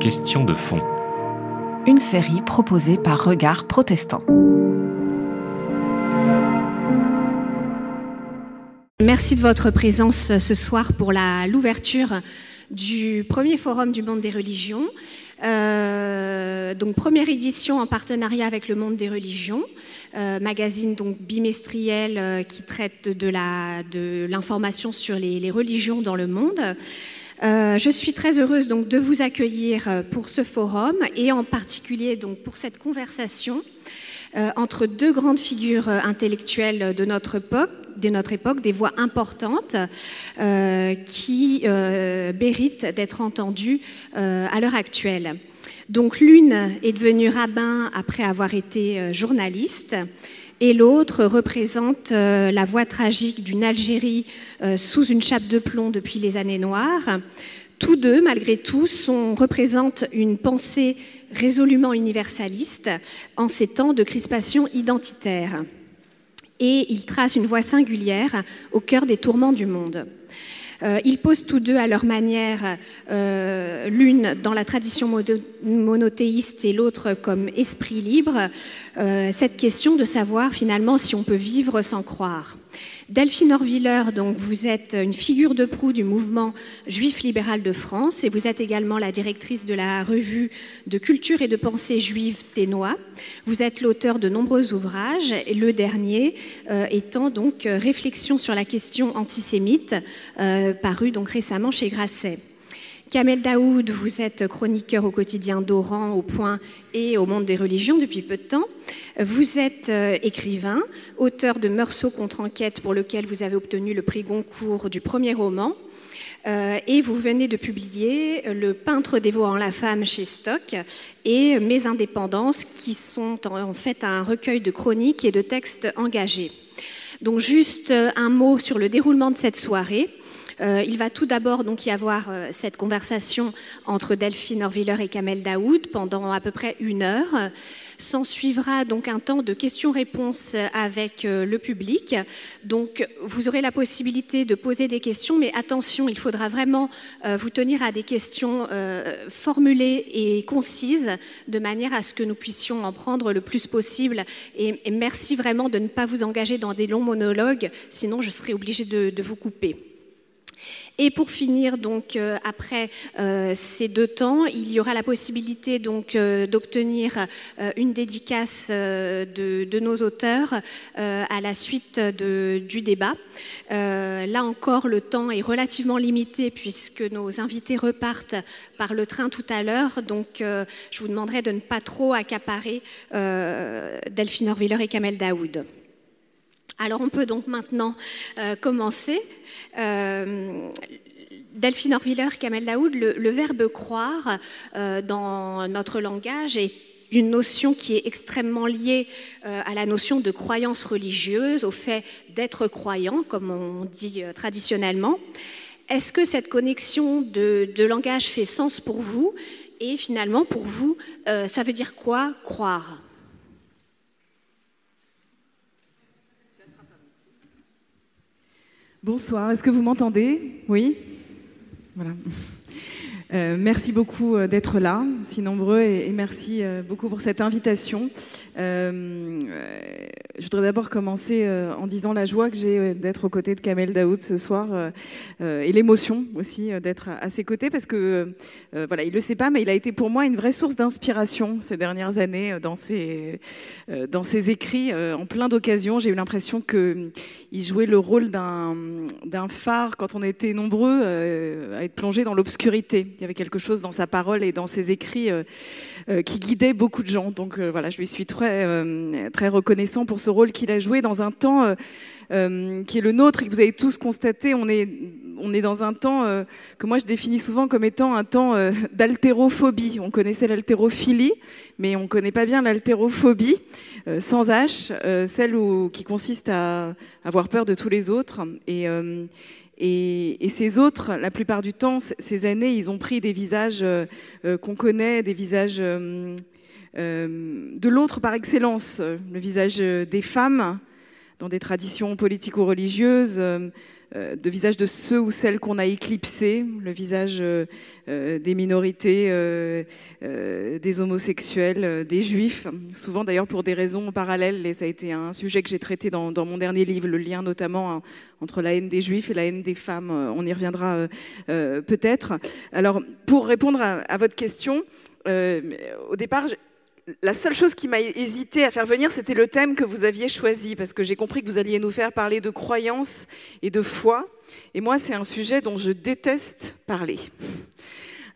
Question de fond. Une série proposée par Regard Protestant. Merci de votre présence ce soir pour l'ouverture du premier forum du monde des religions. Euh, donc première édition en partenariat avec le monde des religions, euh, magazine donc bimestriel euh, qui traite de la de l'information sur les, les, religions dans le monde. Euh, je suis très heureuse donc de vous accueillir pour ce forum et en particulier donc pour cette conversation euh, entre deux grandes figures intellectuelles de notre époque, des voix importantes euh, qui euh, méritent d'être entendues euh, à l'heure actuelle. Donc l'une est devenue rabbin après avoir été journaliste et l'autre représente la voix tragique d'une Algérie sous une chape de plomb depuis les années noires. Tous deux, malgré tout, sont, représentent une pensée résolument universaliste en ces temps de crispation identitaire et ils tracent une voie singulière au cœur des tourments du monde. Euh, ils posent tous deux à leur manière, euh, l'une dans la tradition monothéiste et l'autre comme esprit libre, euh, cette question de savoir finalement si on peut vivre sans croire. Delphine Orviller, donc vous êtes une figure de proue du mouvement juif libéral de France et vous êtes également la directrice de la revue de culture et de pensée juive Ténois. Vous êtes l'auteur de nombreux ouvrages, et le dernier euh, étant donc Réflexion sur la question antisémite, euh, paru donc récemment chez Grasset. Kamel Daoud, vous êtes chroniqueur au quotidien d'Oran, au Point et au Monde des religions depuis peu de temps. Vous êtes euh, écrivain, auteur de Meursault contre enquête pour lequel vous avez obtenu le prix Goncourt du premier roman. Euh, et vous venez de publier Le peintre dévoant la femme chez Stock et Mes indépendances, qui sont en fait un recueil de chroniques et de textes engagés. Donc juste un mot sur le déroulement de cette soirée. Euh, il va tout d'abord donc y avoir euh, cette conversation entre Delphine Orviller et Kamel Daoud pendant à peu près une heure. S'en suivra donc un temps de questions-réponses avec euh, le public. Donc vous aurez la possibilité de poser des questions, mais attention, il faudra vraiment vous tenir à des questions formulées et concises, de manière à ce que nous puissions en prendre le plus possible. Et, merci vraiment de ne pas vous engager dans des longs monologues, sinon je serai obligée de vous couper. Et pour finir, donc euh, après euh, ces deux temps, il y aura la possibilité donc euh, d'obtenir une dédicace de, nos auteurs à la suite du débat. là encore, le temps est relativement limité puisque nos invités repartent par le train tout à l'heure. Donc, je vous demanderai de ne pas trop accaparer Delphine Orviller et Kamel Daoud. Alors on peut donc maintenant euh, commencer. Euh, Delphine Orviller, Kamel Daoud, le, verbe croire euh, dans notre langage est une notion qui est extrêmement liée à la notion de croyance religieuse, au fait d'être croyant, comme on dit traditionnellement. Est-ce que cette connexion de, langage fait sens pour vous? Et finalement, pour vous, ça veut dire quoi croire? Bonsoir, est-ce que vous m'entendez? Oui? Voilà. Euh, merci beaucoup euh, d'être là, si nombreux, et, merci euh, beaucoup pour cette invitation. Je voudrais d'abord commencer en disant la joie que j'ai d'être aux côtés de Kamel Daoud ce soir et l'émotion aussi d'être à, ses côtés parce que voilà, il le sait pas, mais il a été pour moi une vraie source d'inspiration ces dernières années dans ses dans ses écrits en plein d'occasions. J'ai eu l'impression que il jouait le rôle d'un phare quand on était nombreux à être plongé dans l'obscurité. Il y avait quelque chose dans sa parole et dans ses écrits qui guidait beaucoup de gens. Donc voilà, je lui suis très très, euh, reconnaissant pour ce rôle qu'il a joué dans un temps euh, euh, qui est le nôtre et que vous avez tous constaté. On est, on est dans un temps euh, que moi je définis souvent comme étant un temps euh, d'haltérophobie. On connaissait l'haltérophilie, mais on ne connaît pas bien l'haltérophobie, euh, sans H, euh, celle qui consiste à avoir peur de tous les autres. Et, euh, et, ces autres, la plupart du temps, ces années, ils ont pris des visages euh, qu'on connaît, des visages euh, euh, de l'autre par excellence, le visage des femmes dans des traditions politico-religieuses, euh, de visage de ceux ou celles qu'on a éclipsés, le visage des minorités, des homosexuels, des juifs, souvent d'ailleurs pour des raisons parallèles. Et ça a été un sujet que j'ai traité dans, mon dernier livre, le lien notamment hein, entre la haine des juifs et la haine des femmes. On y reviendra peut-être. Alors, pour répondre à votre question, au départ, la seule chose qui m'a hésité à faire venir, c'était le thème que vous aviez choisi, parce que j'ai compris que vous alliez nous faire parler de croyance et de foi. Et moi, c'est un sujet dont je déteste parler.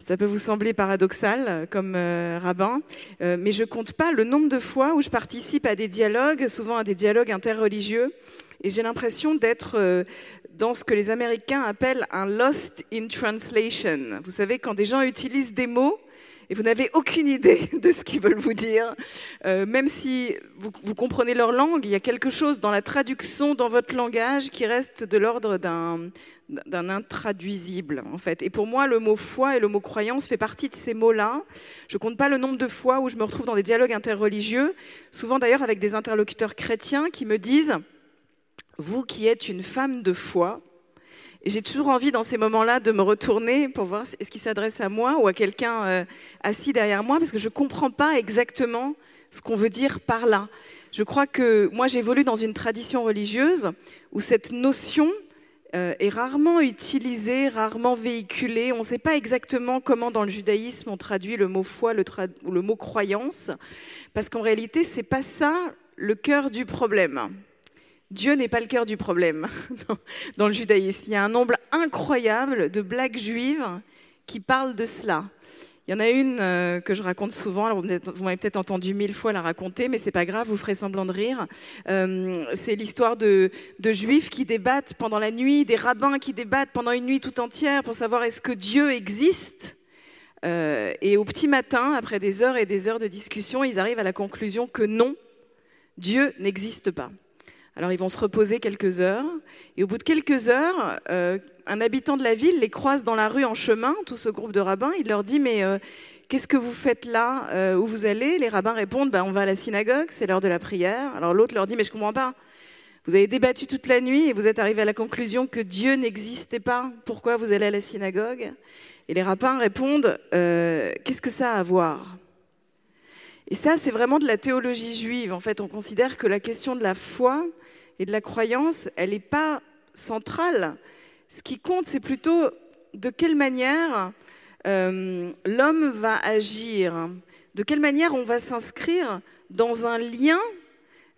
Ça peut vous sembler paradoxal euh, comme euh, rabbin, euh, mais je compte pas le nombre de fois où je participe à des dialogues, souvent à des dialogues interreligieux, et j'ai l'impression d'être dans ce que les Américains appellent un lost in translation. Vous savez, quand des gens utilisent des mots et vous n'avez aucune idée de ce qu'ils veulent vous dire. Euh, même si vous, comprenez leur langue, il y a quelque chose dans la traduction, dans votre langage, qui reste de l'ordre d'un intraduisible en fait. Et pour moi, le mot foi et le mot croyance fait partie de ces mots-là. Je compte pas le nombre de fois où je me retrouve dans des dialogues interreligieux, souvent d'ailleurs avec des interlocuteurs chrétiens qui me disent vous qui êtes une femme de foi, j'ai toujours envie dans ces moments-là de me retourner pour voir est-ce qu'il s'adresse à moi ou à quelqu'un euh, assis derrière moi, parce que je ne comprends pas exactement ce qu'on veut dire par là. Je crois que moi j'évolue dans une tradition religieuse où cette notion euh, est rarement utilisée, rarement véhiculée. On ne sait pas exactement comment dans le judaïsme on traduit le mot foi ou le mot croyance, parce qu'en réalité c'est pas ça le cœur du problème. Dieu n'est pas le cœur du problème dans le judaïsme. Il y a un nombre incroyable de blagues juives qui parlent de cela. Il y en a une euh, que je raconte souvent, vous m'avez peut-être entendu mille fois la raconter, mais c'est pas grave, vous ferez semblant de rire. Euh, c'est l'histoire de, juifs qui débattent pendant la nuit, des rabbins qui débattent pendant une nuit tout entière pour savoir est-ce que Dieu existe. Euh, et au petit matin, après des heures et des heures de discussion, ils arrivent à la conclusion que non, Dieu n'existe pas. Alors ils vont se reposer quelques heures, et au bout de quelques heures, euh, un habitant de la ville les croise dans la rue en chemin, tout ce groupe de rabbins, il leur dit mais euh, qu'est-ce que vous faites là euh, Où vous allez? Les rabbins répondent ben, on va à la synagogue, c'est l'heure de la prière. Alors l'autre leur dit mais je comprends pas. Vous avez débattu toute la nuit et vous êtes arrivé à la conclusion que Dieu n'existait pas. Pourquoi vous allez à la synagogue? Et les rabbins répondent qu'est-ce que ça a à voir? Et ça, c'est vraiment de la théologie juive. En fait, on considère que la question de la foi, et de la croyance, elle n'est pas centrale. Ce qui compte, c'est plutôt de quelle manière euh, l'homme va agir, de quelle manière on va s'inscrire dans un lien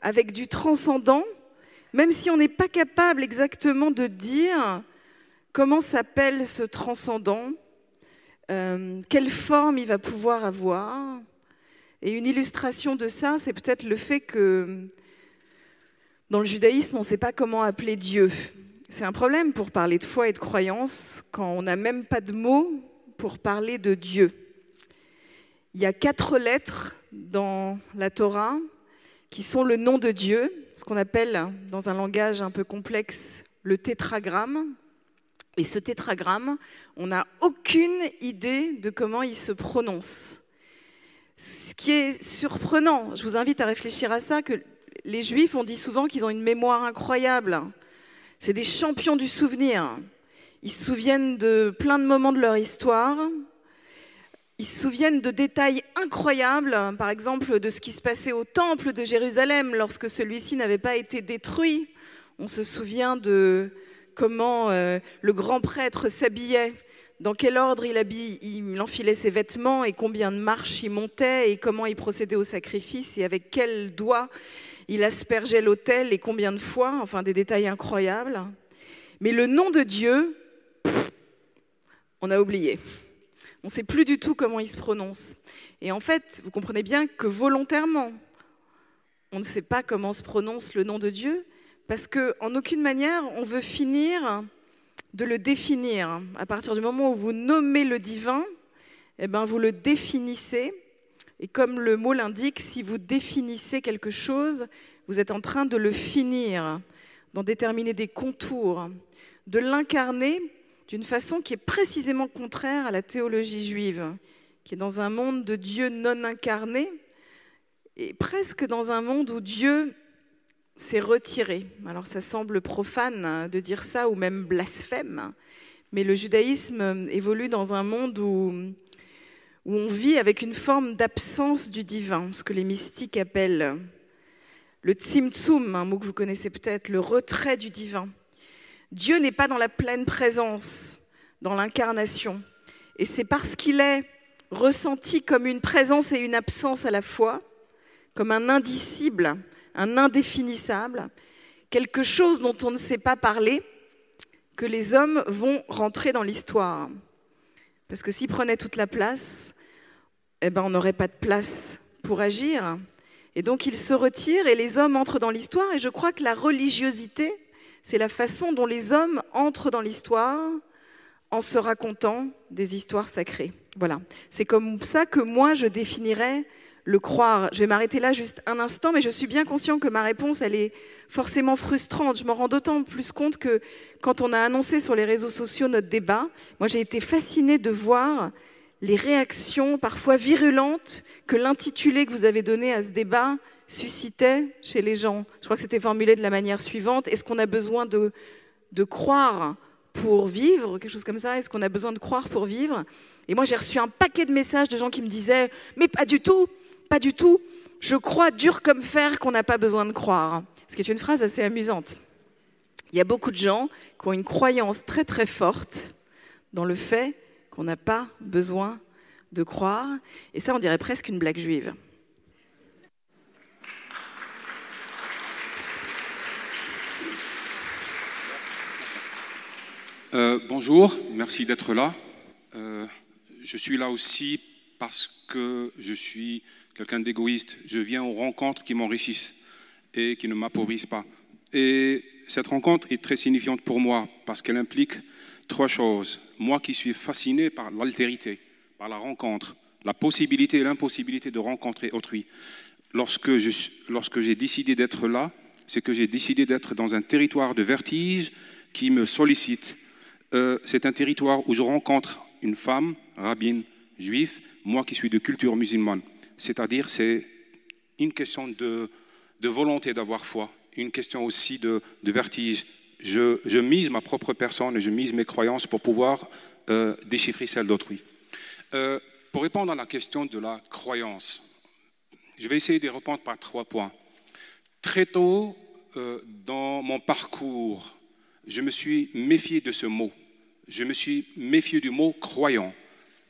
avec du transcendant, même si on n'est pas capable exactement de dire comment s'appelle ce transcendant, euh, quelle forme il va pouvoir avoir. Et une illustration de ça, c'est peut-être le fait que dans le judaïsme, on ne sait pas comment appeler Dieu. C'est un problème pour parler de foi et de croyance quand on n'a même pas de mots pour parler de Dieu. Il y a quatre lettres dans la Torah qui sont le nom de Dieu, ce qu'on appelle dans un langage un peu complexe le tétragramme. Et ce tétragramme, on n'a aucune idée de comment il se prononce. Ce qui est surprenant, je vous invite à réfléchir à ça, que les Juifs, on dit souvent qu'ils ont une mémoire incroyable. C'est des champions du souvenir. Ils se souviennent de plein de moments de leur histoire. Ils se souviennent de détails incroyables, par exemple de ce qui se passait au temple de Jérusalem lorsque celui-ci n'avait pas été détruit. On se souvient de comment euh, le grand prêtre s'habillait, dans quel ordre il, enfilait ses vêtements et combien de marches il montait et comment il procédait au sacrifice et avec quels doigts il aspergeait l'autel et combien de fois, enfin des détails incroyables. Mais le nom de Dieu, on a oublié. On ne sait plus du tout comment il se prononce. Et en fait, vous comprenez bien que volontairement, on ne sait pas comment se prononce le nom de Dieu, parce qu'en aucune manière on veut finir de le définir. À partir du moment où vous nommez le divin, eh ben, vous le définissez et comme le mot l'indique, si vous définissez quelque chose, vous êtes en train de le finir, d'en déterminer des contours, de l'incarner d'une façon qui est précisément contraire à la théologie juive, qui est dans un monde de Dieu non incarné, et presque dans un monde où Dieu s'est retiré. Alors ça semble profane de dire ça ou même blasphème, mais le judaïsme évolue dans un monde où, où on vit avec une forme d'absence du divin, ce que les mystiques appellent le tzimtzum, un mot que vous connaissez peut-être, le retrait du divin. Dieu n'est pas dans la pleine présence, dans l'incarnation. Et c'est parce qu'il est ressenti comme une présence et une absence à la fois, comme un indicible, un indéfinissable, quelque chose dont on ne sait pas parler, que les hommes vont rentrer dans l'histoire. Parce que s'ils prenaient toute la place, eh ben, on n'aurait pas de place pour agir. Et donc ils se retirent et les hommes entrent dans l'histoire. Et je crois que la religiosité, c'est la façon dont les hommes entrent dans l'histoire en se racontant des histoires sacrées. Voilà. C'est comme ça que moi je définirais le croire. Je vais m'arrêter là juste un instant, mais je suis bien conscient que ma réponse, elle est forcément frustrante. Je m'en rends d'autant plus compte que quand on a annoncé sur les réseaux sociaux notre débat, moi j'ai été fascinée de voir les réactions parfois virulentes que l'intitulé que vous avez donné à ce débat suscitait chez les gens. Je crois que c'était formulé de la manière suivante. Est-ce qu'on a besoin de, de croire pour vivre, quelque chose comme ça? Est-ce qu'on a besoin de croire pour vivre? Et moi, j'ai reçu un paquet de messages de gens qui me disaient, mais pas du tout, pas du tout. Je crois dur comme fer qu'on n'a pas besoin de croire. Ce qui est une phrase assez amusante. Il y a beaucoup de gens qui ont une croyance très très forte dans le fait qu'on n'a pas besoin de croire. Et ça, on dirait presque une blague juive. Euh, bonjour, merci d'être là. Euh, je suis là aussi parce que je suis quelqu'un d'égoïste. Je viens aux rencontres qui m'enrichissent et qui ne m'appauvrissent pas. Et cette rencontre est très signifiante pour moi parce qu'elle implique trois choses. Moi qui suis fasciné par l'altérité, par la rencontre, la possibilité et l'impossibilité de rencontrer autrui. Lorsque, j'ai décidé d'être là, c'est que j'ai décidé d'être dans un territoire de vertige qui me sollicite. Euh, c'est un territoire où je rencontre une femme, rabbine, juive, moi qui suis de culture musulmane. C'est-à-dire, c'est une question de, volonté d'avoir foi, une question aussi de vertige, je, mise ma propre personne et je mise mes croyances pour pouvoir euh, déchiffrer celles d'autrui. Euh, pour répondre à la question de la croyance, je vais essayer de répondre par trois points. Très tôt euh, dans mon parcours, je me suis méfié de ce mot. Je me suis méfié du mot croyant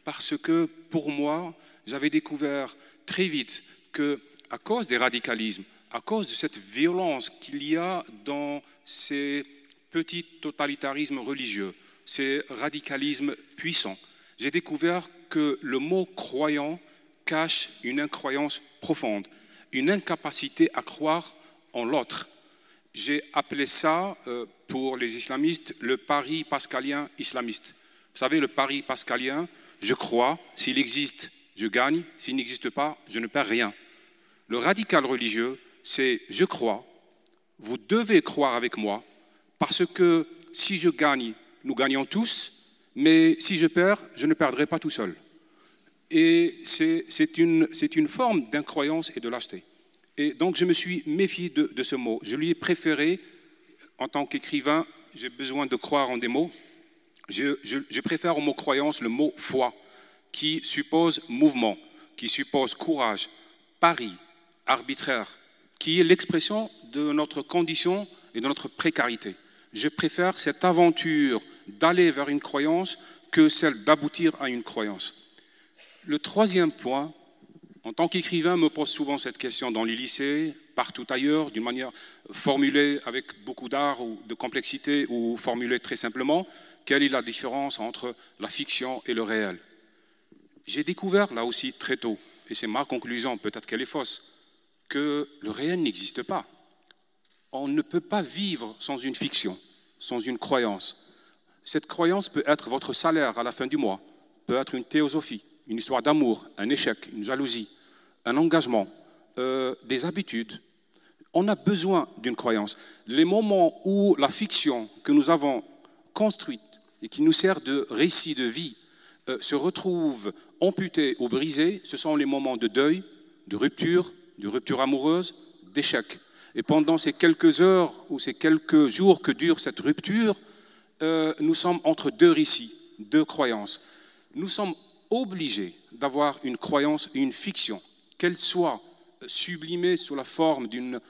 parce que pour moi, j'avais découvert très vite que à cause des radicalismes, à cause de cette violence qu'il y a dans ces petits totalitarismes religieux, ces radicalismes puissants, j'ai découvert que le mot croyant cache une incroyance profonde, une incapacité à croire en l'autre. J'ai appelé ça, euh, pour les islamistes, le pari pascalien islamiste. Vous savez, le pari pascalien, je crois, s'il existe, je gagne, s'il n'existe pas, je ne perds rien. Le radical religieux, c'est je crois, vous devez croire avec moi, parce que si je gagne, nous gagnons tous, mais si je perds, je ne perdrai pas tout seul. Et c'est une, forme d'incroyance et de lâcheté. Et donc je me suis méfié de, ce mot. Je lui ai préféré, en tant qu'écrivain, j'ai besoin de croire en des mots. Je préfère au mot croyance le mot foi, qui suppose mouvement, qui suppose courage, pari, arbitraire, qui est l'expression de notre condition et de notre précarité. Je préfère cette aventure d'aller vers une croyance que celle d'aboutir à une croyance. Le troisième point, en tant qu'écrivain, me pose souvent cette question dans les lycées, partout ailleurs, d'une manière formulée avec beaucoup d'art ou de complexité ou formulée très simplement, quelle est la différence entre la fiction et le réel? J'ai découvert là aussi très tôt, et c'est ma conclusion, peut-être qu'elle est fausse, que le réel n'existe pas. On ne peut pas vivre sans une fiction, sans une croyance. Cette croyance peut être votre salaire à la fin du mois, peut être une théosophie, une histoire d'amour, un échec, une jalousie, un engagement, euh, des habitudes. On a besoin d'une croyance. Les moments où la fiction que nous avons construite et qui nous sert de récit de vie euh, se retrouve amputée ou brisée, ce sont les moments de deuil, de rupture, de rupture amoureuse, d'échec. Et pendant ces quelques heures ou ces quelques jours que dure cette rupture, euh, nous sommes entre deux récits, deux croyances. Nous sommes obligés d'avoir une croyance et une fiction, qu'elle soit sublimée sous la forme d'une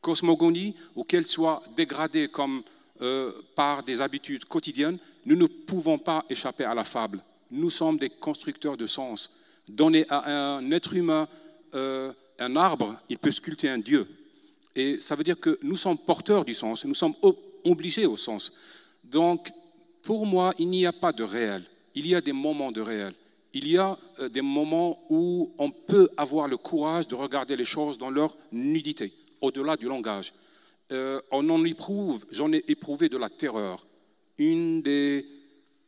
cosmogonie ou qu'elle soit dégradée comme euh, par des habitudes quotidiennes, nous ne pouvons pas échapper à la fable. Nous sommes des constructeurs de sens. Donner à un être humain euh, un arbre, il peut sculpter un Dieu. Et ça veut dire que nous sommes porteurs du sens, nous sommes obligés au sens. Donc, pour moi, il n'y a pas de réel. Il y a des moments de réel. Il y a euh, des moments où on peut avoir le courage de regarder les choses dans leur nudité, au-delà du langage. Euh, on en éprouve, j'en ai éprouvé de la terreur. Une des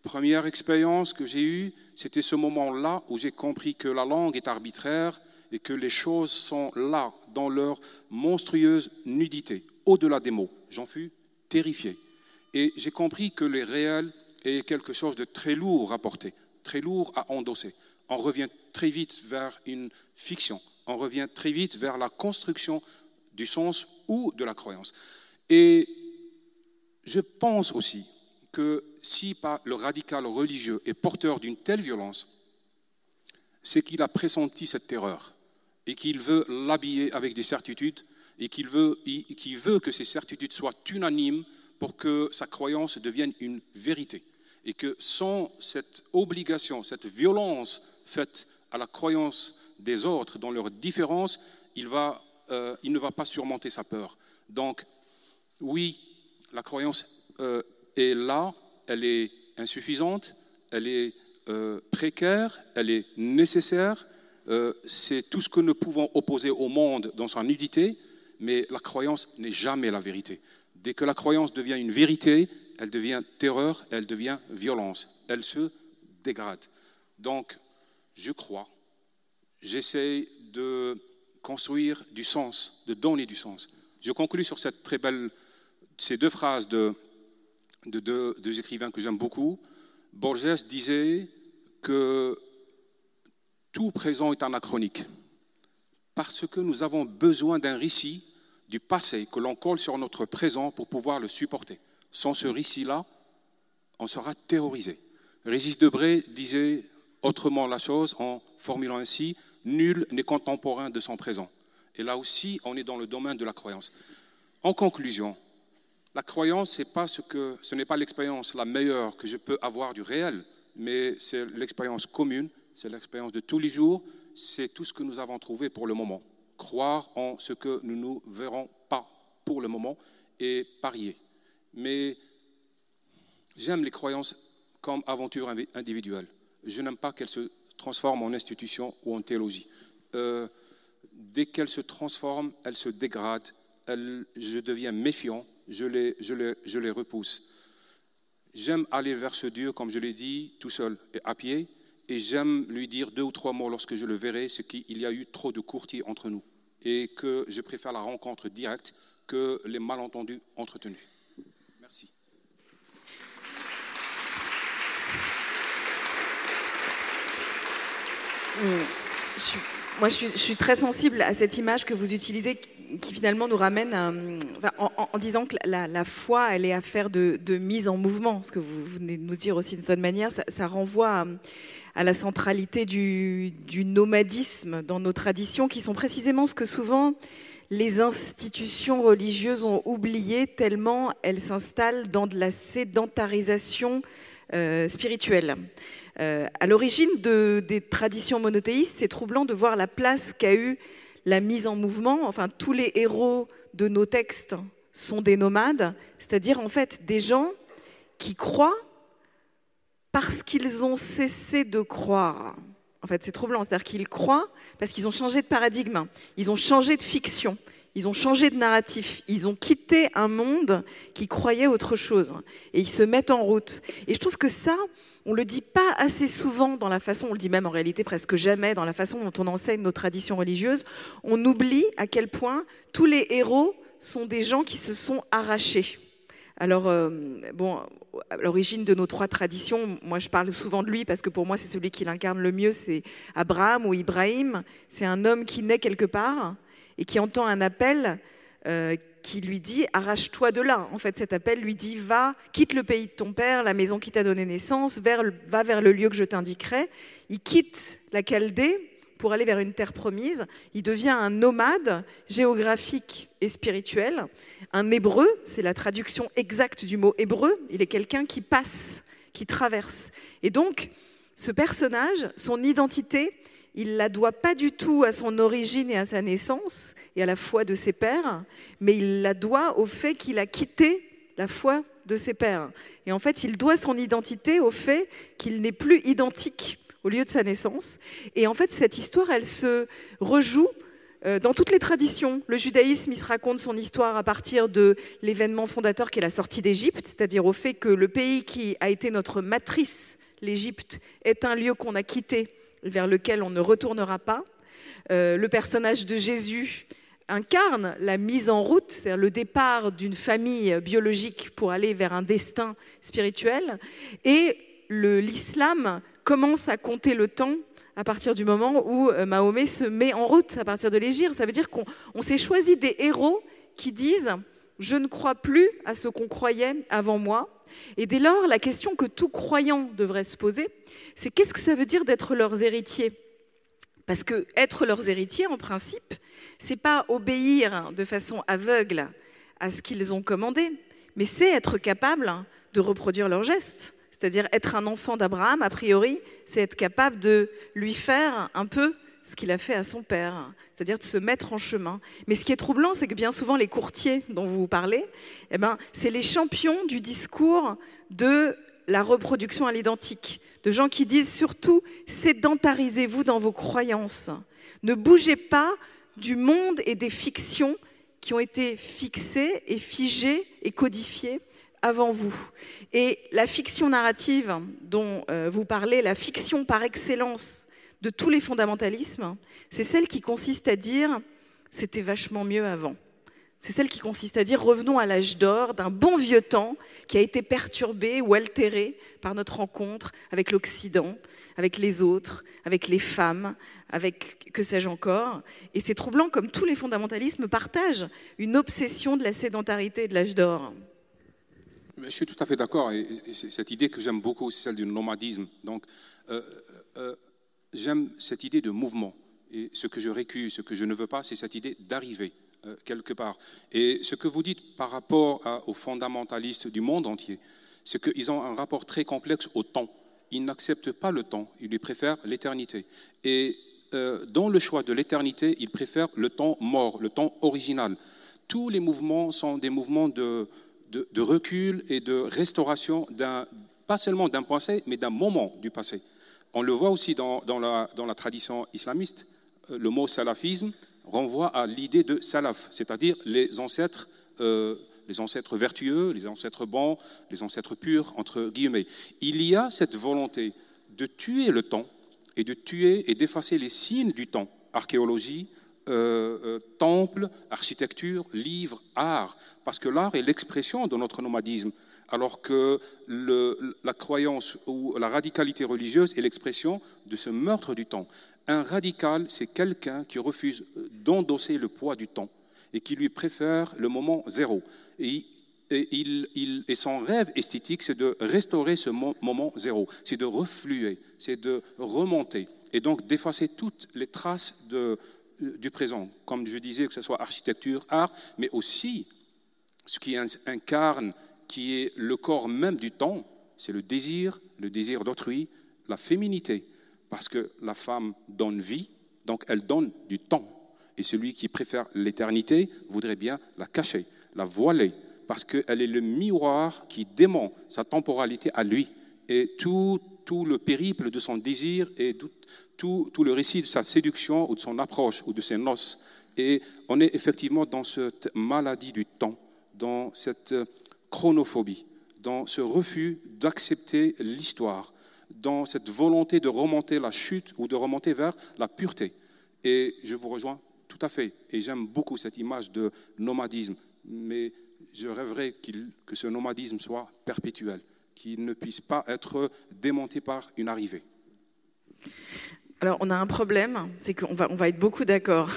premières expériences que j'ai eues, c'était ce moment-là où j'ai compris que la langue est arbitraire et que les choses sont là, dans leur monstrueuse nudité, au-delà des mots. J'en fus terrifié. Et j'ai compris que les réels est quelque chose de très lourd à porter, très lourd à endosser. On revient très vite vers une fiction, on revient très vite vers la construction du sens ou de la croyance. Et je pense aussi que si le radical religieux est porteur d'une telle violence, c'est qu'il a pressenti cette terreur et qu'il veut l'habiller avec des certitudes et qu'il veut, veut que ces certitudes soient unanimes pour que sa croyance devienne une vérité. Et que sans cette obligation, cette violence faite à la croyance des autres dans leurs différences, euh, il ne va pas surmonter sa peur. Donc, oui, la croyance euh, est là, elle est insuffisante, elle est euh, précaire, elle est nécessaire, c'est tout ce que nous pouvons opposer au monde dans sa nudité, mais la croyance n'est jamais la vérité. Dès que la croyance devient une vérité, elle devient terreur, elle devient violence, elle se dégrade. Donc, je crois, j'essaie de construire du sens, de donner du sens. Je conclus sur cette très belle, ces deux phrases de deux écrivains que j'aime beaucoup. Borges disait que tout présent est anachronique, parce que nous avons besoin d'un récit du passé que l'on colle sur notre présent pour pouvoir le supporter. Sans ce récit-là, on sera terrorisé. Régis Debray disait autrement la chose en formulant ainsi Nul n'est contemporain de son présent. Et là aussi, on est dans le domaine de la croyance. En conclusion, la croyance, pas ce, que, ce n'est pas l'expérience la meilleure que je peux avoir du réel, mais c'est l'expérience commune, c'est l'expérience de tous les jours, c'est tout ce que nous avons trouvé pour le moment croire en ce que nous ne verrons pas pour le moment et parier. Mais j'aime les croyances comme aventure individuelle. Je n'aime pas qu'elles se transforment en institution ou en théologie. Euh, dès qu'elles se transforment, elles se dégradent, je deviens méfiant, je les, repousse. J'aime aller vers ce Dieu, comme je l'ai dit, tout seul et à pied, et j'aime lui dire deux ou trois mots lorsque je le verrai, ce qu'il y a eu trop de courtiers entre nous et que je préfère la rencontre directe que les malentendus entretenus. Merci. moi, je suis, très sensible à cette image que vous utilisez qui finalement nous ramène en, disant que la, foi, elle est affaire de, mise en mouvement. Ce que vous venez de nous dire aussi d'une certaine manière, ça, renvoie à, la centralité du, nomadisme dans nos traditions, qui sont précisément ce que souvent les institutions religieuses ont oublié tellement elles s'installent dans de la sédentarisation euh, spirituelle. Euh, à l'origine de, des traditions monothéistes, c'est troublant de voir la place qu'a eu la mise en mouvement. Enfin, tous les héros de nos textes sont des nomades, c'est-à-dire en fait des gens qui croient parce qu'ils ont cessé de croire. En fait, c'est troublant, c'est-à-dire qu'ils croient parce qu'ils ont changé de paradigme, ils ont changé de fiction, ils ont changé de narratif, ils ont quitté un monde qui croyait autre chose et ils se mettent en route. Et je trouve que ça, on ne le dit pas assez souvent dans la façon, on le dit même en réalité presque jamais, dans la façon dont on enseigne nos traditions religieuses. On oublie à quel point tous les héros sont des gens qui se sont arrachés. Alors, euh, bon, à l'origine de nos trois traditions, moi je parle souvent de lui parce que pour moi c'est celui qui l'incarne le mieux, c'est Abraham ou Ibrahim. C'est un homme qui naît quelque part et qui entend un appel euh, qui lui dit arrache-toi de là. En fait, cet appel lui dit va, quitte le pays de ton père, la maison qui t'a donné naissance, va vers le lieu que je t'indiquerai. Il quitte la Chaldée pour aller vers une terre promise. Il devient un nomade géographique et spirituel. Un hébreu, c'est la traduction exacte du mot hébreu. Il est quelqu'un qui passe, qui traverse. Et donc, ce personnage, son identité, il la doit pas du tout à son origine et à sa naissance et à la foi de ses pères, mais il la doit au fait qu'il a quitté la foi de ses pères. Et en fait, il doit son identité au fait qu'il n'est plus identique au lieu de sa naissance. Et en fait, cette histoire, elle se rejoue euh, dans toutes les traditions. Le judaïsme, il se raconte son histoire à partir de l'événement fondateur qui est la sortie d'Égypte, c'est-à-dire au fait que le pays qui a été notre matrice, l'Égypte, est un lieu qu'on a quitté vers lequel on ne retournera pas. Euh, le personnage de Jésus incarne la mise en route, c'est-à-dire le départ d'une famille biologique pour aller vers un destin spirituel. Et l'islam commence à compter le temps à partir du moment où euh, Mahomet se met en route, à partir de l'Égypte. Ça veut dire qu'on s'est choisi des héros qui disent ⁇ Je ne crois plus à ce qu'on croyait avant moi ⁇ Et dès lors, la question que tout croyant devrait se poser, c'est qu'est-ce que ça veut dire d'être leurs héritiers? Parce que être leurs héritiers, en principe, c'est pas obéir de façon aveugle à ce qu'ils ont commandé, mais c'est être capable de reproduire leurs gestes. C'est-à-dire être un enfant d'Abraham, a priori, c'est être capable de lui faire un peu ce qu'il a fait à son père, c'est-à-dire de se mettre en chemin. Mais ce qui est troublant, c'est que bien souvent les courtiers dont vous parlez, eh ben, c'est les champions du discours de la reproduction à l'identique, de gens qui disent surtout sédentarisez-vous dans vos croyances, ne bougez pas du monde et des fictions qui ont été fixées et figées et codifiées avant vous. Et la fiction narrative dont euh, vous parlez, la fiction par excellence de tous les fondamentalismes, c'est celle qui consiste à dire c'était vachement mieux avant. C'est celle qui consiste à dire revenons à l'âge d'or d'un bon vieux temps qui a été perturbé ou altéré par notre rencontre avec l'Occident, avec les autres, avec les femmes, avec que sais-je encore. Et c'est troublant comme tous les fondamentalismes partagent une obsession de la sédentarité de l'âge d'or. Je suis tout à fait d'accord. Et, cette idée que j'aime beaucoup, c'est celle du nomadisme. Donc, euh, euh, j'aime cette idée de mouvement. Et ce que je récuse, ce que je ne veux pas, c'est cette idée d'arriver. Euh, quelque part. Et ce que vous dites par rapport aux fondamentalistes du monde entier, c'est qu'ils ont un rapport très complexe au temps. Ils n'acceptent pas le temps, ils lui préfèrent l'éternité. Et euh, dans le choix de l'éternité, ils préfèrent le temps mort, le temps original. Tous les mouvements sont des mouvements de, de, recul et de restauration, pas seulement d'un passé, mais d'un moment du passé. On le voit aussi dans, la, dans la tradition islamiste. Euh, le mot salafisme, renvoie à l'idée de salaf, c'est-à-dire les ancêtres, euh, les ancêtres vertueux, les ancêtres bons, les ancêtres purs, entre guillemets. Il y a cette volonté de tuer le temps et de tuer et d'effacer les signes du temps, archéologie, euh, euh, temple, architecture, livre, art, parce que l'art est l'expression de notre nomadisme, alors que la croyance ou la radicalité religieuse est l'expression de ce meurtre du temps. Un radical, c'est quelqu'un qui refuse d'endosser le poids du temps et qui lui préfère le moment zéro. Et, et, son rêve esthétique, c'est de restaurer ce moment zéro, c'est de refluer, c'est de remonter, et donc d'effacer toutes les traces de, du présent, comme je disais, que ce soit architecture, art, mais aussi ce qui incarne, qui est le corps même du temps, c'est le désir, le désir d'autrui, la féminité parce que la femme donne vie, donc elle donne du temps. Et celui qui préfère l'éternité voudrait bien la cacher, la voiler, parce qu'elle est le miroir qui dément sa temporalité à lui. Et tout, tout le périple de son désir et tout, le récit de sa séduction ou de son approche ou de ses noces. Et on est effectivement dans cette maladie du temps, dans cette chronophobie, dans ce refus d'accepter l'histoire, dans cette volonté de remonter la chute ou de remonter vers la pureté. Et je vous rejoins tout à fait. Et j'aime beaucoup cette image de nomadisme. Mais je rêverais que ce nomadisme soit perpétuel, qu'il ne puisse pas être démonté par une arrivée. Alors, on a un problème, c'est qu'on va, on va être beaucoup d'accord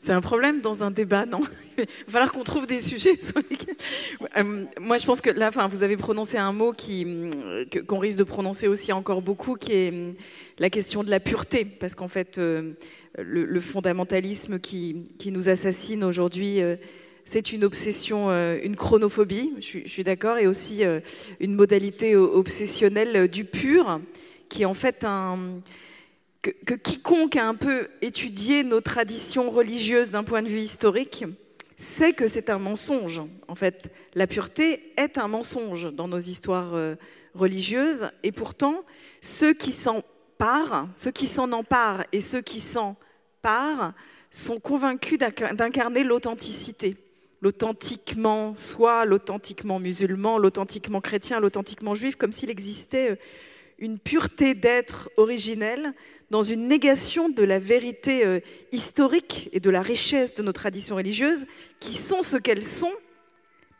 C'est un problème dans un débat, non? Il va falloir qu'on trouve des sujets sur lesquels... Euh, moi, je pense que là, enfin, vous avez prononcé un mot qui, qu'on risque de prononcer aussi encore beaucoup, qui est la question de la pureté. Parce qu'en fait, euh, le, fondamentalisme qui, qui, nous assassine aujourd'hui, euh, c'est une obsession, une chronophobie, je, suis d'accord, et aussi une modalité obsessionnelle du pur, qui est en fait un que, quiconque a un peu étudié nos traditions religieuses d'un point de vue historique sait que c'est un mensonge. En fait, la pureté est un mensonge dans nos histoires euh, religieuses, et pourtant, ceux qui s'en parent, ceux qui s'en emparent et ceux qui s'en parent sont convaincus d'incarner l'authenticité l'authentiquement soi, l'authentiquement musulman, l'authentiquement chrétien, l'authentiquement juif, comme s'il existait euh, une pureté d'être originelle dans une négation de la vérité euh, historique et de la richesse de nos traditions religieuses, qui sont ce qu'elles sont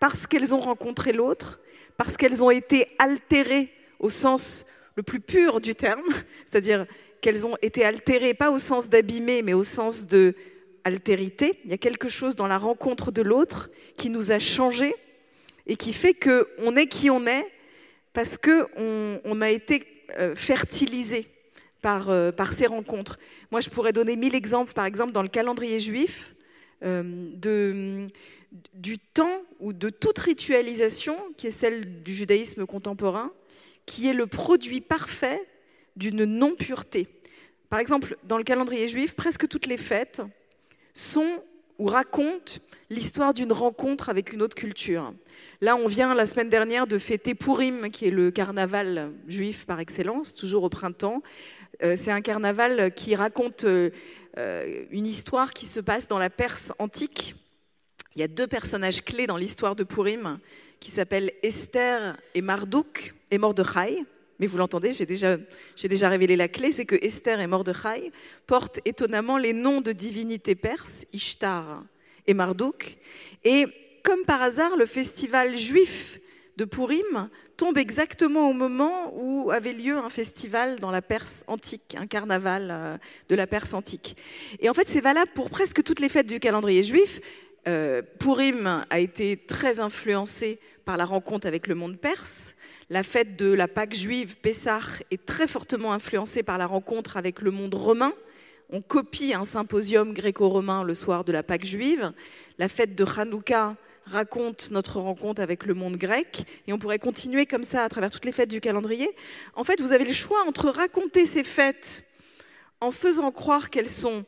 parce qu'elles ont rencontré l'autre, parce qu'elles ont été altérées au sens le plus pur du terme, c'est-à-dire qu'elles ont été altérées, pas au sens d'abîmer, mais au sens de altérité. Il y a quelque chose dans la rencontre de l'autre qui nous a changés et qui fait qu'on est qui on est parce qu'on on a été euh, fertilisé euh, par, ces rencontres. Moi, je pourrais donner mille exemples, par exemple, dans le calendrier juif, euh, du temps ou de toute ritualisation qui est celle du judaïsme contemporain, qui est le produit parfait d'une non-pureté. Par exemple, dans le calendrier juif, presque toutes les fêtes sont ou racontent l'histoire d'une rencontre avec une autre culture. Là, on vient la semaine dernière de fêter Purim, qui est le carnaval juif par excellence, toujours au printemps. Euh, c'est un carnaval qui raconte euh, euh, une histoire qui se passe dans la Perse antique. Il y a deux personnages clés dans l'histoire de Purim qui s'appellent Esther et Marduk et Mordechai. Mais vous l'entendez, j'ai déjà, révélé la clé, c'est que Esther et Mordechai portent étonnamment les noms de divinités perses, Ishtar et Marduk. Et comme par hasard, le festival juif de Purim tombe exactement au moment où avait lieu un festival dans la Perse antique, un carnaval euh, de la Perse antique. Et en fait, c'est valable pour presque toutes les fêtes du calendrier juif. Euh, Purim a été très influencé par la rencontre avec le monde perse. La fête de la Pâque juive, Pessah, est très fortement influencée par la rencontre avec le monde romain. On copie un symposium gréco-romain le soir de la Pâque juive. La fête de Hanouka raconte notre rencontre avec le monde grec, et on pourrait continuer comme ça à travers toutes les fêtes du calendrier. En fait, vous avez le choix entre raconter ces fêtes en faisant croire qu'elles sont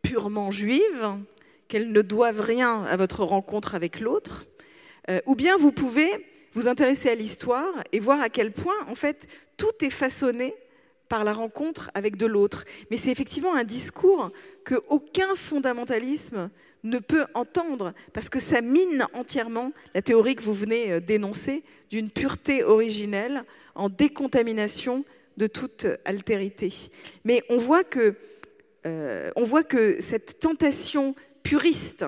purement juives, qu'elles ne doivent rien à votre rencontre avec l'autre, euh, ou bien vous pouvez vous intéresser à l'histoire et voir à quel point, en fait, tout est façonné par la rencontre avec de l'autre. Mais c'est effectivement un discours que aucun fondamentalisme ne peut entendre, parce que ça mine entièrement la théorie que vous venez euh, d'énoncer d'une pureté originelle en décontamination de toute altérité. Mais on voit que, euh, on voit que cette tentation puriste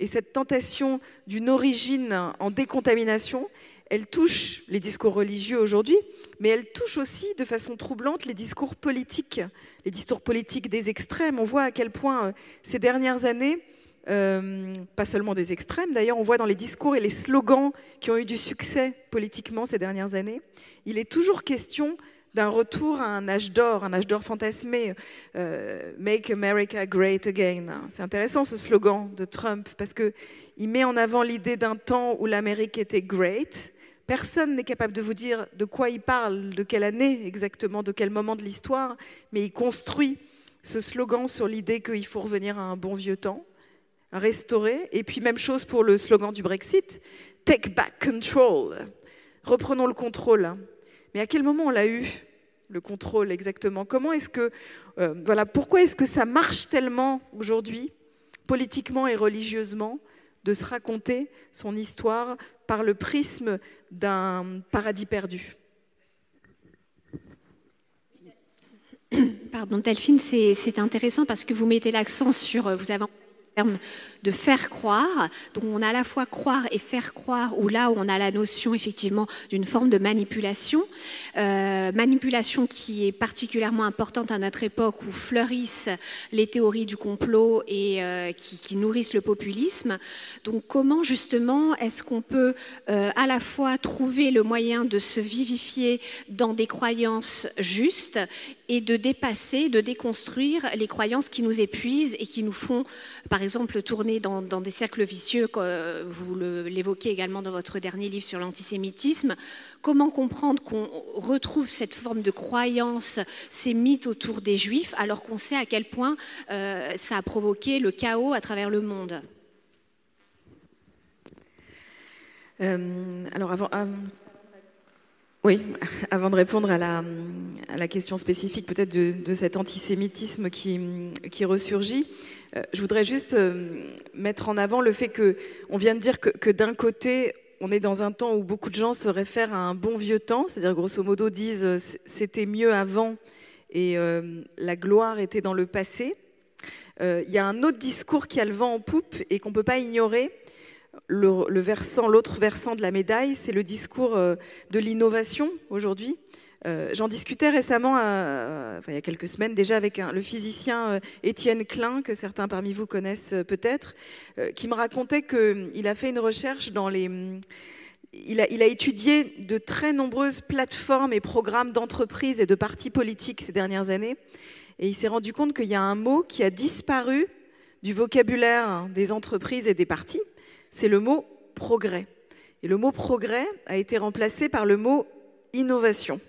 et cette tentation d'une origine en décontamination, elle touche les discours religieux aujourd'hui, mais elle touche aussi de façon troublante les discours politiques, les discours politiques des extrêmes. On voit à quel point euh, ces dernières années, euh, pas seulement des extrêmes. D'ailleurs, on voit dans les discours et les slogans qui ont eu du succès politiquement ces dernières années, il est toujours question d'un retour à un âge d'or, un âge d'or fantasmé, euh, Make America Great Again. C'est intéressant ce slogan de Trump parce qu'il met en avant l'idée d'un temps où l'Amérique était great. Personne n'est capable de vous dire de quoi il parle, de quelle année exactement, de quel moment de l'histoire, mais il construit ce slogan sur l'idée qu'il faut revenir à un bon vieux temps restaurer. Et puis même chose pour le slogan du Brexit, Take back control. Reprenons le contrôle. Mais à quel moment on l'a eu le contrôle exactement? Comment est-ce que euh, voilà pourquoi est-ce que ça marche tellement aujourd'hui politiquement et religieusement de se raconter son histoire par le prisme d'un paradis perdu. Pardon, Delphine, c'est intéressant parce que vous mettez l'accent sur, vous avez termes de faire croire. Donc on a à la fois croire et faire croire, ou là où on a la notion effectivement d'une forme de manipulation, euh, manipulation qui est particulièrement importante à notre époque où fleurissent les théories du complot et euh, qui, nourrissent le populisme. Donc comment justement est-ce qu'on peut euh, à la fois trouver le moyen de se vivifier dans des croyances justes et de dépasser, de déconstruire les croyances qui nous épuisent et qui nous font, par exemple, tourner dans, des cercles vicieux, vous l'évoquez également dans votre dernier livre sur l'antisémitisme. Comment comprendre qu'on retrouve cette forme de croyance, ces mythes autour des juifs, alors qu'on sait à quel point euh, ça a provoqué le chaos à travers le monde? Euh, Alors avant, oui, avant de répondre à la, question spécifique peut-être de, cet antisémitisme qui, qui ressurgit, euh, je voudrais juste euh, mettre en avant le fait que on vient de dire que, d'un côté, on est dans un temps où beaucoup de gens se réfèrent à un bon vieux temps, c'est-à-dire grosso modo disent euh, c'était mieux avant et la gloire était dans le passé. Il y a un autre discours qui a le vent en poupe et qu'on ne peut pas ignorer. l'autre versant de la médaille, c'est le discours de l'innovation aujourd'hui. Euh, j'en discutais récemment, euh, il y a quelques semaines déjà, avec le physicien euh, Étienne Klein, que certains parmi vous connaissent peut-être, qui me racontait qu'il a fait une recherche dans les... A, il a, étudié de très nombreuses plateformes et programmes d'entreprises et de partis politiques ces dernières années, et il s'est rendu compte qu'il y a un mot qui a disparu du vocabulaire des entreprises et des partis, c'est le mot progrès. Et le mot progrès a été remplacé par le mot innovation.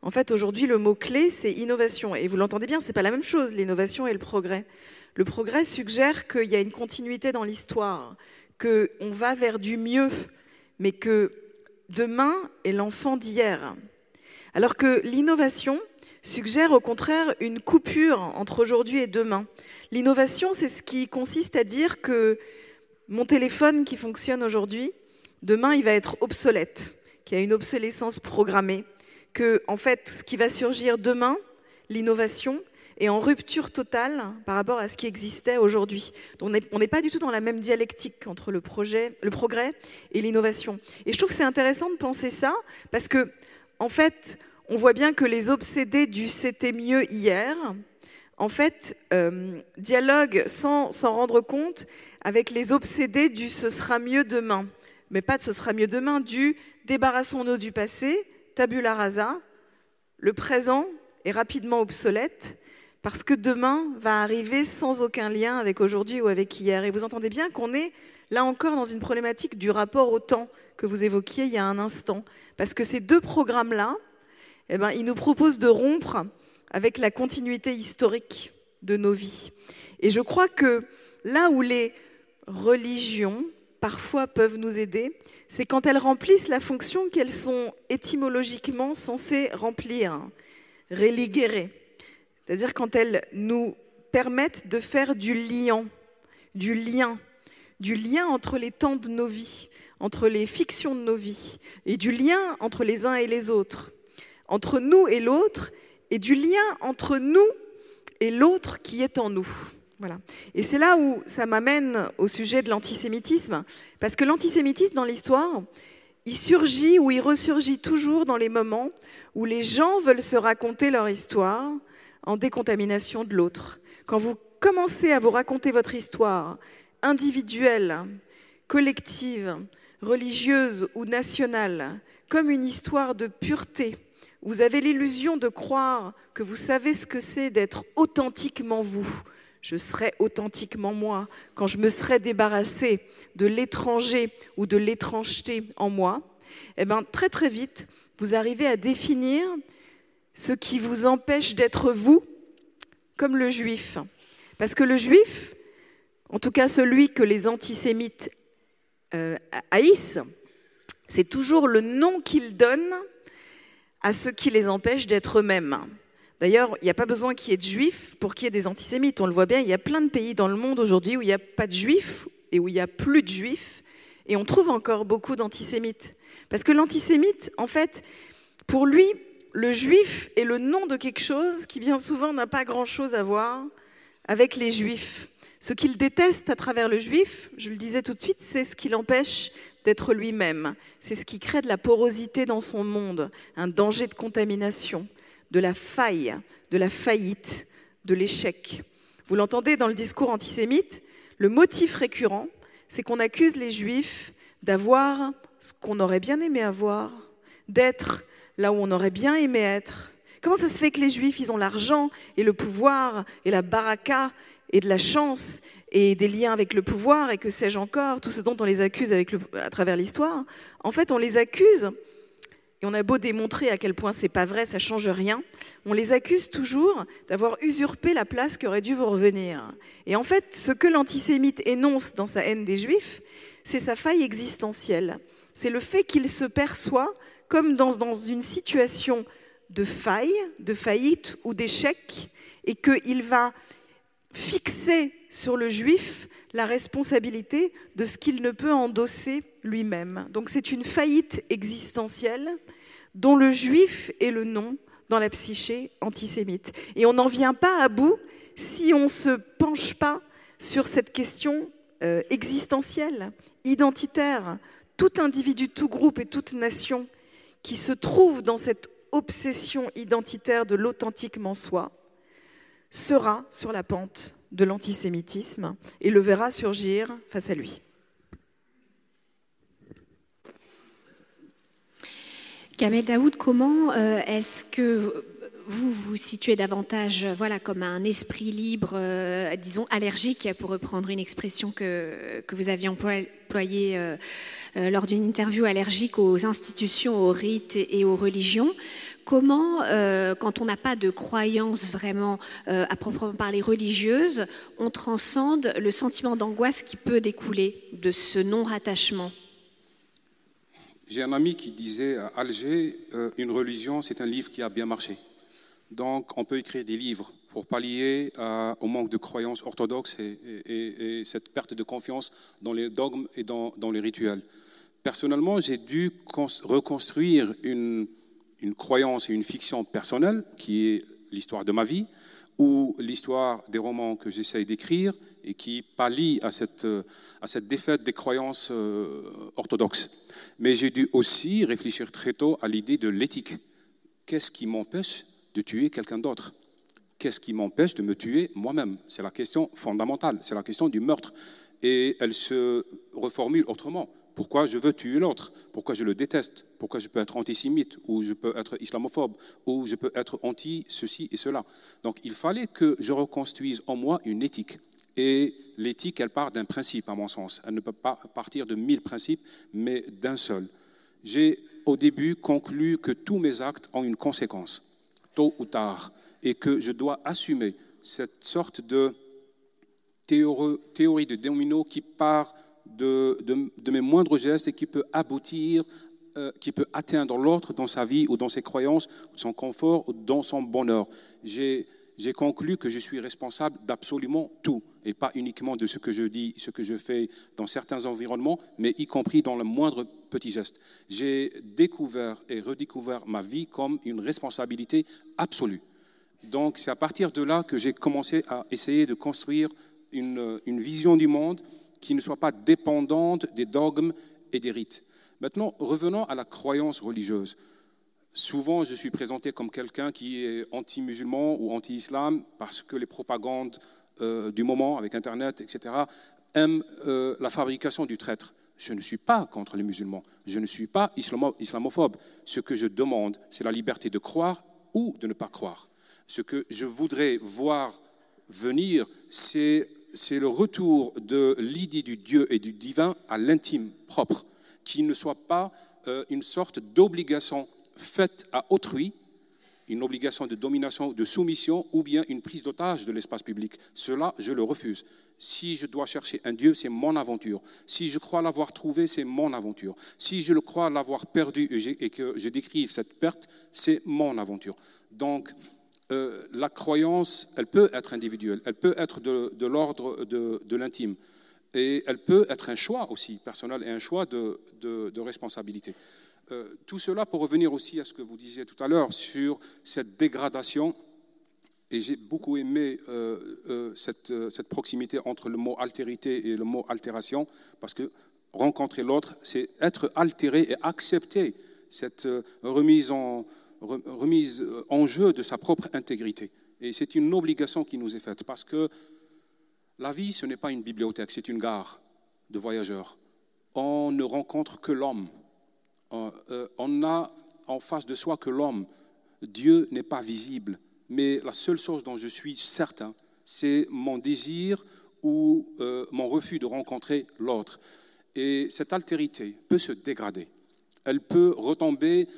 En fait, aujourd'hui, le mot-clé, c'est innovation. Et vous l'entendez bien, ce n'est pas la même chose, l'innovation et le progrès. Le progrès suggère qu'il y a une continuité dans l'histoire, qu'on va vers du mieux, mais que demain est l'enfant d'hier. Alors que l'innovation suggère au contraire une coupure entre aujourd'hui et demain. L'innovation, c'est ce qui consiste à dire que mon téléphone qui fonctionne aujourd'hui, demain, il va être obsolète, qu'il y a une obsolescence programmée, que en fait, ce qui va surgir demain, l'innovation, est en rupture totale par rapport à ce qui existait aujourd'hui. On n'est pas du tout dans la même dialectique entre le, projet, le progrès et l'innovation. Et je trouve que c'est intéressant de penser ça, parce que, en fait, on voit bien que les obsédés du c'était mieux hier, en fait, euh, dialoguent sans s'en rendre compte avec les obsédés du ce sera mieux demain. Mais pas de ce sera mieux demain, du débarrassons-nous du passé, tabula rasa, le présent est rapidement obsolète parce que demain va arriver sans aucun lien avec aujourd'hui ou avec hier. Et vous entendez bien qu'on est là encore dans une problématique du rapport au temps que vous évoquiez il y a un instant. Parce que ces deux programmes-là, eh ben, ils nous proposent de rompre avec la continuité historique de nos vies. Et je crois que là où les religions parfois peuvent nous aider, c'est quand elles remplissent la fonction qu'elles sont étymologiquement censées remplir, religere. C'est-à-dire quand elles nous permettent de faire du lien, du lien, du lien entre les temps de nos vies, entre les fictions de nos vies, et du lien entre les uns et les autres, entre nous et l'autre, et du lien entre nous et l'autre qui est en nous. Voilà. Et c'est là où ça m'amène au sujet de l'antisémitisme, parce que l'antisémitisme dans l'histoire, il surgit ou il ressurgit toujours dans les moments où les gens veulent se raconter leur histoire en décontamination de l'autre. Quand vous commencez à vous raconter votre histoire individuelle, collective, religieuse ou nationale, comme une histoire de pureté, vous avez l'illusion de croire que vous savez ce que c'est d'être authentiquement vous, je serai authentiquement moi, quand je me serai débarrassé de l'étranger ou de l'étrangeté en moi, eh bien, très très vite, vous arrivez à définir ce qui vous empêche d'être vous comme le juif. Parce que le juif, en tout cas celui que les antisémites euh, haïssent, c'est toujours le nom qu'ils donnent à ce qui les empêche d'être eux-mêmes. D'ailleurs, il n'y a pas besoin qu'il y ait de juifs pour qu'il y ait des antisémites. On le voit bien, il y a plein de pays dans le monde aujourd'hui où il n'y a pas de juifs et où il n'y a plus de juifs. Et on trouve encore beaucoup d'antisémites. Parce que l'antisémite, en fait, pour lui, le juif est le nom de quelque chose qui bien souvent n'a pas grand-chose à voir avec les juifs. Ce qu'il déteste à travers le juif, je le disais tout de suite, c'est ce qui l'empêche d'être lui-même. C'est ce qui crée de la porosité dans son monde, un danger de contamination, de la faille, de la faillite, de l'échec. Vous l'entendez dans le discours antisémite, le motif récurrent, c'est qu'on accuse les juifs d'avoir ce qu'on aurait bien aimé avoir, d'être là où on aurait bien aimé être. Comment ça se fait que les juifs, ils ont l'argent et le pouvoir et la baraka et de la chance et des liens avec le pouvoir et que sais-je encore, tout ce dont on les accuse à travers l'histoire? En fait, on les accuse, et on a beau démontrer à quel point c'est pas vrai, ça change rien, on les accuse toujours d'avoir usurpé la place qui aurait dû vous revenir. Et en fait, ce que l'antisémite énonce dans sa haine des juifs, c'est sa faille existentielle. C'est le fait qu'il se perçoit comme dans, dans une situation de faille, de faillite ou d'échec, et qu'il va fixer sur le juif la responsabilité de ce qu'il ne peut endosser lui-même. Donc c'est une faillite existentielle dont le juif est le nom dans la psyché antisémite. Et on n'en vient pas à bout si on ne se penche pas sur cette question euh, existentielle, identitaire. Tout individu, tout groupe et toute nation qui se trouve dans cette obsession identitaire de l'authentiquement soi sera sur la pente de l'antisémitisme et le verra surgir face à lui. Kamel Daoud, comment euh, est-ce que vous vous situez davantage voilà, comme un esprit libre, euh, disons allergique, pour reprendre une expression que, vous aviez employée euh, lors d'une interview allergique aux institutions, aux rites et aux religions? Comment, euh, quand on n'a pas de croyance vraiment euh, à proprement parler religieuse, on transcende le sentiment d'angoisse qui peut découler de ce non-rattachement? J'ai un ami qui disait à Alger, euh, une religion, c'est un livre qui a bien marché. Donc on peut écrire des livres pour pallier au manque de croyances orthodoxes et, cette perte de confiance dans les dogmes et dans les rituels. Personnellement, j'ai dû reconstruire une, une croyance et une fiction personnelle, qui est l'histoire de ma vie, ou l'histoire des romans que j'essaye d'écrire et qui pallie à cette, à cette défaite des croyances euh, orthodoxes. Mais j'ai dû aussi réfléchir très tôt à l'idée de l'éthique. Qu'est-ce qui m'empêche de tuer quelqu'un d'autre? Qu'est-ce qui m'empêche de me tuer moi-même? C'est la question fondamentale, c'est la question du meurtre. Et elle se reformule autrement pourquoi je veux tuer l'autre, pourquoi je le déteste, pourquoi je peux être antisémite, ou je peux être islamophobe, ou je peux être anti-ceci et cela? Donc il fallait que je reconstruise en moi une éthique. Et l'éthique, elle part d'un principe, à mon sens. Elle ne peut pas partir de mille principes, mais d'un seul. J'ai au début conclu que tous mes actes ont une conséquence, tôt ou tard, et que je dois assumer cette sorte de théorie de domino qui part de, mes moindres gestes et qui peut aboutir, euh, qui peut atteindre l'autre dans sa vie ou dans ses croyances, son confort ou dans son bonheur. J'ai conclu que je suis responsable d'absolument tout et pas uniquement de ce que je dis, ce que je fais dans certains environnements, mais y compris dans le moindre petit geste. J'ai découvert et redécouvert ma vie comme une responsabilité absolue. Donc c'est à partir de là que j'ai commencé à essayer de construire une, une vision du monde qui ne soit pas dépendante des dogmes et des rites. Maintenant, revenons à la croyance religieuse. Souvent, je suis présenté comme quelqu'un qui est anti-musulman ou anti-islam parce que les propagandes euh, du moment, avec Internet, etc., aiment euh, la fabrication du traître. Je ne suis pas contre les musulmans, je ne suis pas islamophobe. Ce que je demande, c'est la liberté de croire ou de ne pas croire. Ce que je voudrais voir venir, c'est c'est le retour de l'idée du Dieu et du divin à l'intime propre, qui ne soit pas euh, une sorte d'obligation faite à autrui, une obligation de domination, de soumission, ou bien une prise d'otage de l'espace public. Cela, je le refuse. Si je dois chercher un Dieu, c'est mon aventure. Si je crois l'avoir trouvé, c'est mon aventure. Si je le crois l'avoir perdu et que je décrive cette perte, c'est mon aventure. Donc, euh, la croyance, elle peut être individuelle, elle peut être de, l'ordre de, l'intime, et elle peut être un choix aussi personnel et un choix de, responsabilité. Euh, tout cela pour revenir aussi à ce que vous disiez tout à l'heure sur cette dégradation Et j'ai beaucoup aimé cette, cette, proximité entre le mot altérité et le mot altération, parce que rencontrer l'autre, c'est être altéré et accepter cette remise en, remise en jeu de sa propre intégrité. Et c'est une obligation qui nous est faite, parce que la vie, ce n'est pas une bibliothèque, c'est une gare de voyageurs. On ne rencontre que l'homme. Euh, euh, on a en face de soi que l'homme. Dieu n'est pas visible. Mais la seule chose dont je suis certain, c'est mon désir ou euh, mon refus de rencontrer l'autre. Et cette altérité peut se dégrader. Elle peut retomber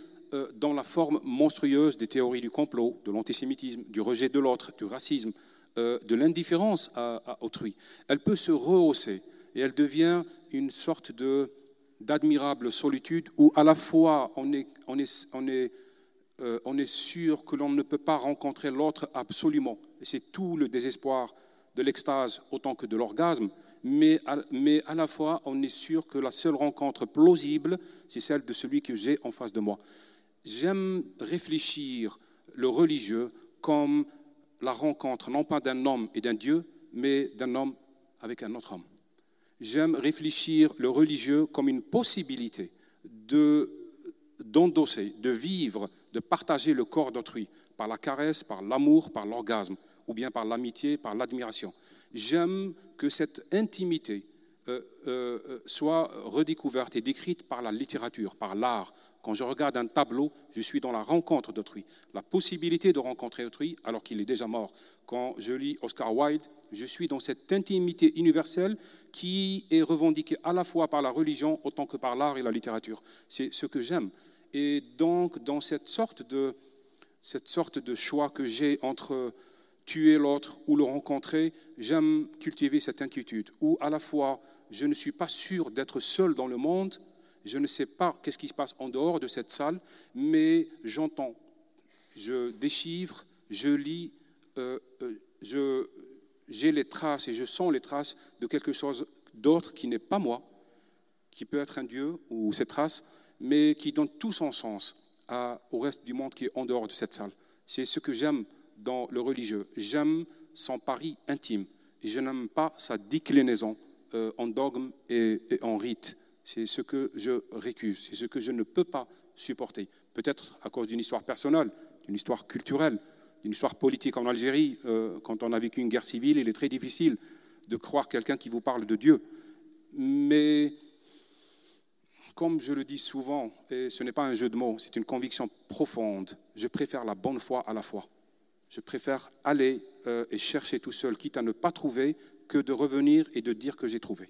dans la forme monstrueuse des théories du complot, de l'antisémitisme, du rejet de l'autre, du racisme, euh, de l'indifférence à, autrui. Elle peut se rehausser et elle devient une sorte de, d'admirable solitude où à la fois on est, on est, on est, euh, on est sûr que l'on ne peut pas rencontrer l'autre absolument. Et c'est tout le désespoir de l'extase autant que de l'orgasme. Mais mais à la fois, on est sûr que la seule rencontre plausible, c'est celle de celui que j'ai en face de moi. J'aime réfléchir le religieux comme la rencontre non pas d'un homme et d'un Dieu, mais d'un homme avec un autre homme. J'aime réfléchir le religieux comme une possibilité de d'endosser, de vivre, de partager le corps d'autrui par la caresse, par l'amour, par l'orgasme, ou bien par l'amitié, par l'admiration. J'aime que cette intimité soit redécouverte et décrite par la littérature, par l'art. Quand je regarde un tableau, je suis dans la rencontre d'autrui, la possibilité de rencontrer autrui alors qu'il est déjà mort. Quand je lis Oscar Wilde, je suis dans cette intimité universelle qui est revendiquée à la fois par la religion autant que par l'art et la littérature. C'est ce que j'aime. Et donc, dans cette sorte de, cette sorte de choix que j'ai entre tuer l'autre ou le rencontrer, j'aime cultiver cette inquiétude, où à la fois je ne suis pas sûr d'être seul dans le monde, je ne sais pas qu'est-ce qui se passe en dehors de cette salle, mais j'entends, je déchiffre, je lis, euh, euh, j'ai les traces et je sens les traces de quelque chose d'autre qui n'est pas moi, qui peut être un Dieu ou ces traces, mais qui donne tout son sens au reste du monde qui est en dehors de cette salle. C'est ce que j'aime dans le religieux. J'aime son pari intime je n'aime pas sa déclinaison euh, en dogme et, en rite. C'est ce que je récuse, c'est ce que je ne peux pas supporter. Peut-être à cause d'une histoire personnelle, d'une histoire culturelle, d'une histoire politique en Algérie. Euh, quand on a vécu une guerre civile, il est très difficile de croire quelqu'un qui vous parle de Dieu. Mais comme je le dis souvent, et ce n'est pas un jeu de mots, c'est une conviction profonde, je préfère la bonne foi à la foi. Je préfère aller euh, et chercher tout seul, quitte à ne pas trouver, que de revenir et de dire que j'ai trouvé.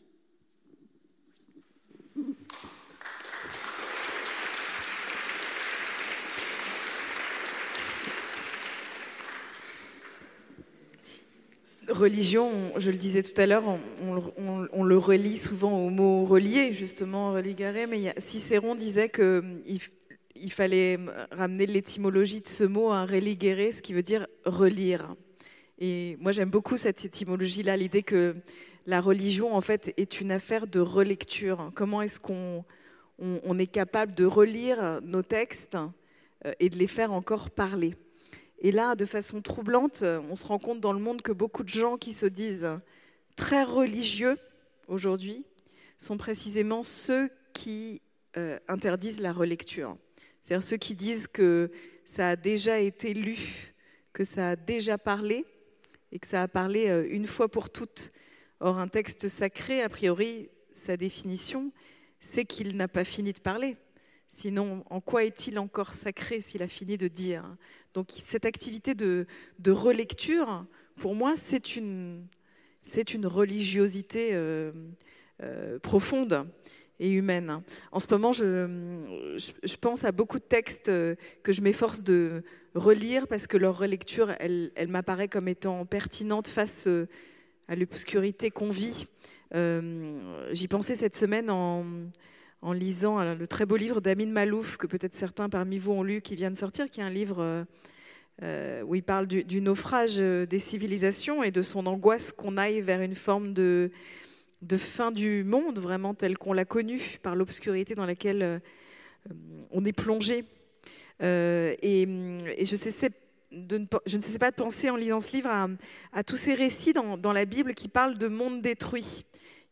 Religion, je le disais tout à l'heure, on, le relie souvent au mot relier, justement, religaré, mais Cicéron disait que il fallait ramener l'étymologie de ce mot à religere, ce qui veut dire relire. Et moi, j'aime beaucoup cette étymologie-là, l'idée que la religion, en fait, est une affaire de relecture. Comment est-ce qu'on on, est capable de relire nos textes euh, et de les faire encore parler? Et là, de façon troublante, on se rend compte dans le monde que beaucoup de gens qui se disent très religieux aujourd'hui sont précisément ceux qui euh, interdisent la relecture. C'est-à-dire ceux qui disent que ça a déjà été lu, que ça a déjà parlé et que ça a parlé euh, une fois pour toutes. Or, un texte sacré, a priori, sa définition, c'est qu'il n'a pas fini de parler. Sinon, en quoi est-il encore sacré s'il a fini de dire? Donc, cette activité de, relecture, pour moi, c'est une, religiosité euh, euh, profonde et humaine. En ce moment, je, pense à beaucoup de textes euh, que je m'efforce de relire parce que leur relecture, elle, elle m'apparaît comme étant pertinente face euh, à l'obscurité qu'on vit. Euh, j'y pensais cette semaine en, lisant le très beau livre d'Amin Malouf, que peut-être certains parmi vous ont lu, qui vient de sortir, qui est un livre où il parle du, du, naufrage des civilisations et de son angoisse qu'on aille vers une forme de de fin du monde, vraiment tel qu'on l'a connu, par l'obscurité dans laquelle euh, on est plongé. Euh, et, je ne sais pas de penser en lisant ce livre à, tous ces récits dans, la Bible qui parlent de monde détruit.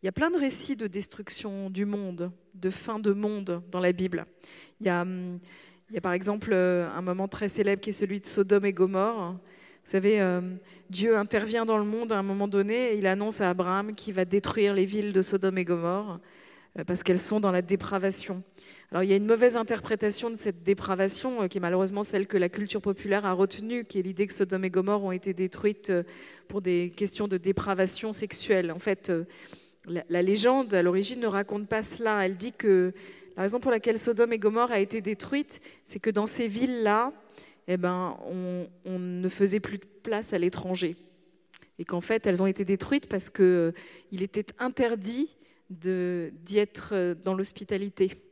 Il y a plein de récits de destruction du monde, de fin de monde dans la Bible. Il y a, hum, il y a par exemple euh, un moment très célèbre qui est celui de Sodome et Gomorre. Vous savez, euh, Dieu intervient dans le monde à un moment donné et il annonce à Abraham qu'il va détruire les villes de Sodome et Gomorre euh, parce qu'elles sont dans la dépravation. Alors il y a une mauvaise interprétation de cette dépravation qui est malheureusement celle que la culture populaire a retenue, qui est l'idée que Sodome et Gomorre ont été détruites pour des questions de dépravation sexuelle. En fait, la, la légende à l'origine ne raconte pas cela. Elle dit que la raison pour laquelle Sodome et Gomorre a été détruite, c'est que dans ces villes-là, eh ben, on, ne faisait plus de place à l'étranger. Et qu'en fait, elles ont été détruites parce qu'il euh, était interdit d'y être euh, dans l'hospitalité,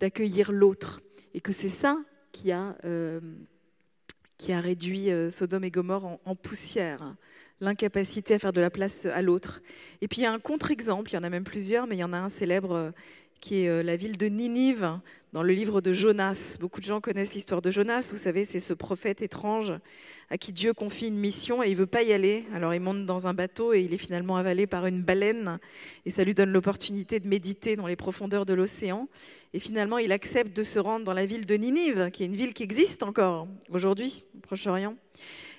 d'accueillir l'autre. Et que c'est ça qui a, euh, qui a réduit Sodome et Gomorre en, poussière l'incapacité à faire de la place à l'autre. Et puis il y a un contre-exemple, il y en a même plusieurs, mais il y en a un célèbre qui est euh, la ville de Ninive, dans le livre de Jonas. Beaucoup de gens connaissent l'histoire de Jonas. Vous savez, c'est ce prophète étrange à qui Dieu confie une mission et il veut pas y aller. Alors il monte dans un bateau et il est finalement avalé par une baleine et ça lui donne l'opportunité de méditer dans les profondeurs de l'océan. Et finalement, il accepte de se rendre dans la ville de Ninive, qui est une ville qui existe encore aujourd'hui au Proche-Orient.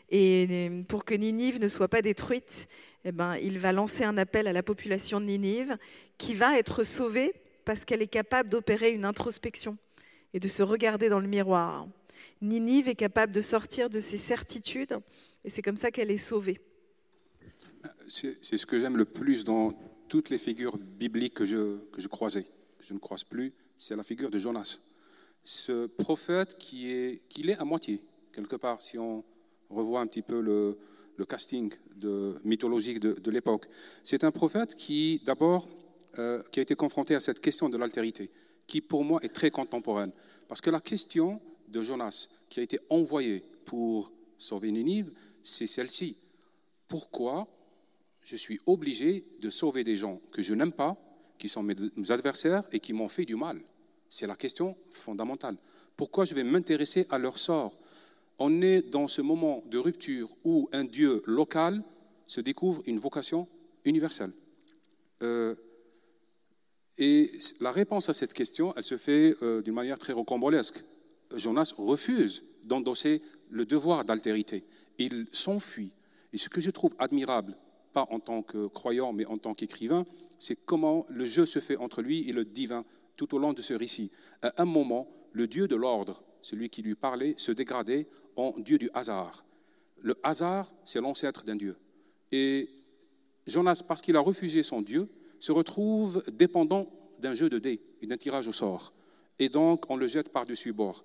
Et pour que Ninive ne soit pas détruite, eh ben, il va lancer un appel à la population de Ninive qui va être sauvée parce qu'elle est capable d'opérer une introspection et de se regarder dans le miroir. Ninive est capable de sortir de ses certitudes et c'est comme ça qu'elle est sauvée. C'est ce que j'aime le plus dans toutes les figures bibliques que je, que je croisais, que je ne croise plus, c'est la figure de Jonas. Ce prophète qui est, qui est à moitié, quelque part, si on revoit un petit peu le, casting mythologique de l'époque. C'est un prophète qui, d'abord, euh, qui a été confronté à cette question de l'altérité, qui pour moi est très contemporaine. Parce que la question de Jonas, qui a été envoyé pour sauver Ninive, c'est celle-ci. Pourquoi je suis obligé de sauver des gens que je n'aime pas, qui sont mes adversaires et qui m'ont fait du mal? C'est la question fondamentale. Pourquoi je vais m'intéresser à leur sort? On est dans ce moment de rupture où un Dieu local se découvre une vocation universelle. Euh, et la réponse à cette question, elle se fait euh, d'une manière très rocambolesque. Jonas refuse d'endosser le devoir d'altérité. Il s'enfuit. Et ce que je trouve admirable, pas en tant que croyant, mais en tant qu'écrivain, c'est comment le jeu se fait entre lui et le divin tout au long de ce récit. À un moment, le Dieu de l'ordre, celui qui lui parlait, se dégradait en Dieu du hasard. Le hasard, c'est l'ancêtre d'un Dieu. Et Jonas, parce qu'il a refusé son Dieu, se retrouve dépendant d'un jeu de dés et d'un tirage au sort. Et donc, on le jette par-dessus bord.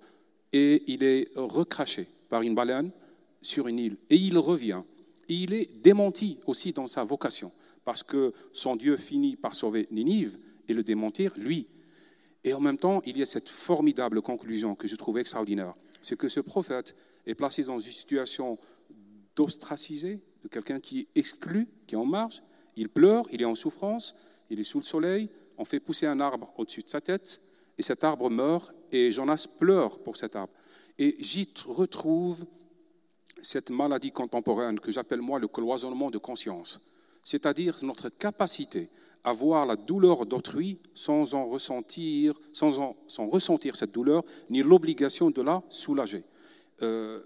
Et il est recraché par une baleine sur une île. Et il revient. Et il est démenti aussi dans sa vocation, parce que son Dieu finit par sauver Ninive et le démentir, lui. Et en même temps, il y a cette formidable conclusion que je trouve extraordinaire. C'est que ce prophète est placé dans une situation d'ostracisé, de quelqu'un qui est exclu, qui est en marge. Il pleure, il est en souffrance, il est sous le soleil, on fait pousser un arbre au-dessus de sa tête, et cet arbre meurt, et Jonas pleure pour cet arbre. Et j'y retrouve cette maladie contemporaine que j'appelle moi le cloisonnement de conscience, c'est-à-dire notre capacité à voir la douleur d'autrui sans en ressentir, sans, en, ressentir cette douleur, ni l'obligation de la soulager. Euh,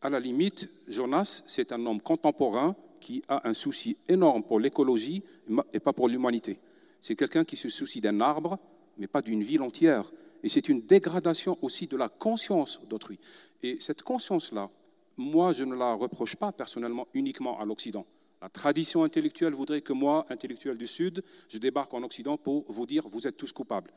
à la limite, Jonas, c'est un homme contemporain qui a un souci énorme pour l'écologie et pas pour l'humanité. C'est quelqu'un qui se soucie d'un arbre, mais pas d'une ville entière. Et c'est une dégradation aussi de la conscience d'autrui. Et cette conscience-là, moi, je ne la reproche pas personnellement uniquement à l'Occident. La tradition intellectuelle voudrait que moi, intellectuel du Sud, je débarque en Occident pour vous dire, vous êtes tous coupables.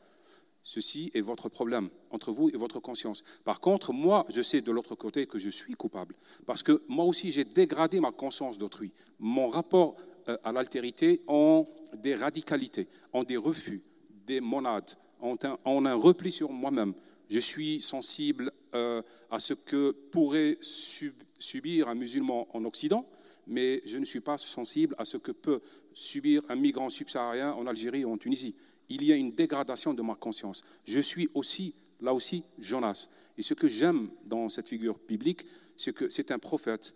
Ceci est votre problème entre vous et votre conscience. Par contre, moi, je sais de l'autre côté que je suis coupable. Parce que moi aussi, j'ai dégradé ma conscience d'autrui. Mon rapport à l'altérité en des radicalités, en des refus, des monades, un, un repli sur moi-même. Je suis sensible euh, à ce que pourrait subir un musulman en Occident, mais je ne suis pas sensible à ce que peut subir un migrant subsaharien en Algérie ou en Tunisie. Il y a une dégradation de ma conscience. Je suis aussi là aussi Jonas. Et ce que j'aime dans cette figure biblique, c'est que c'est un prophète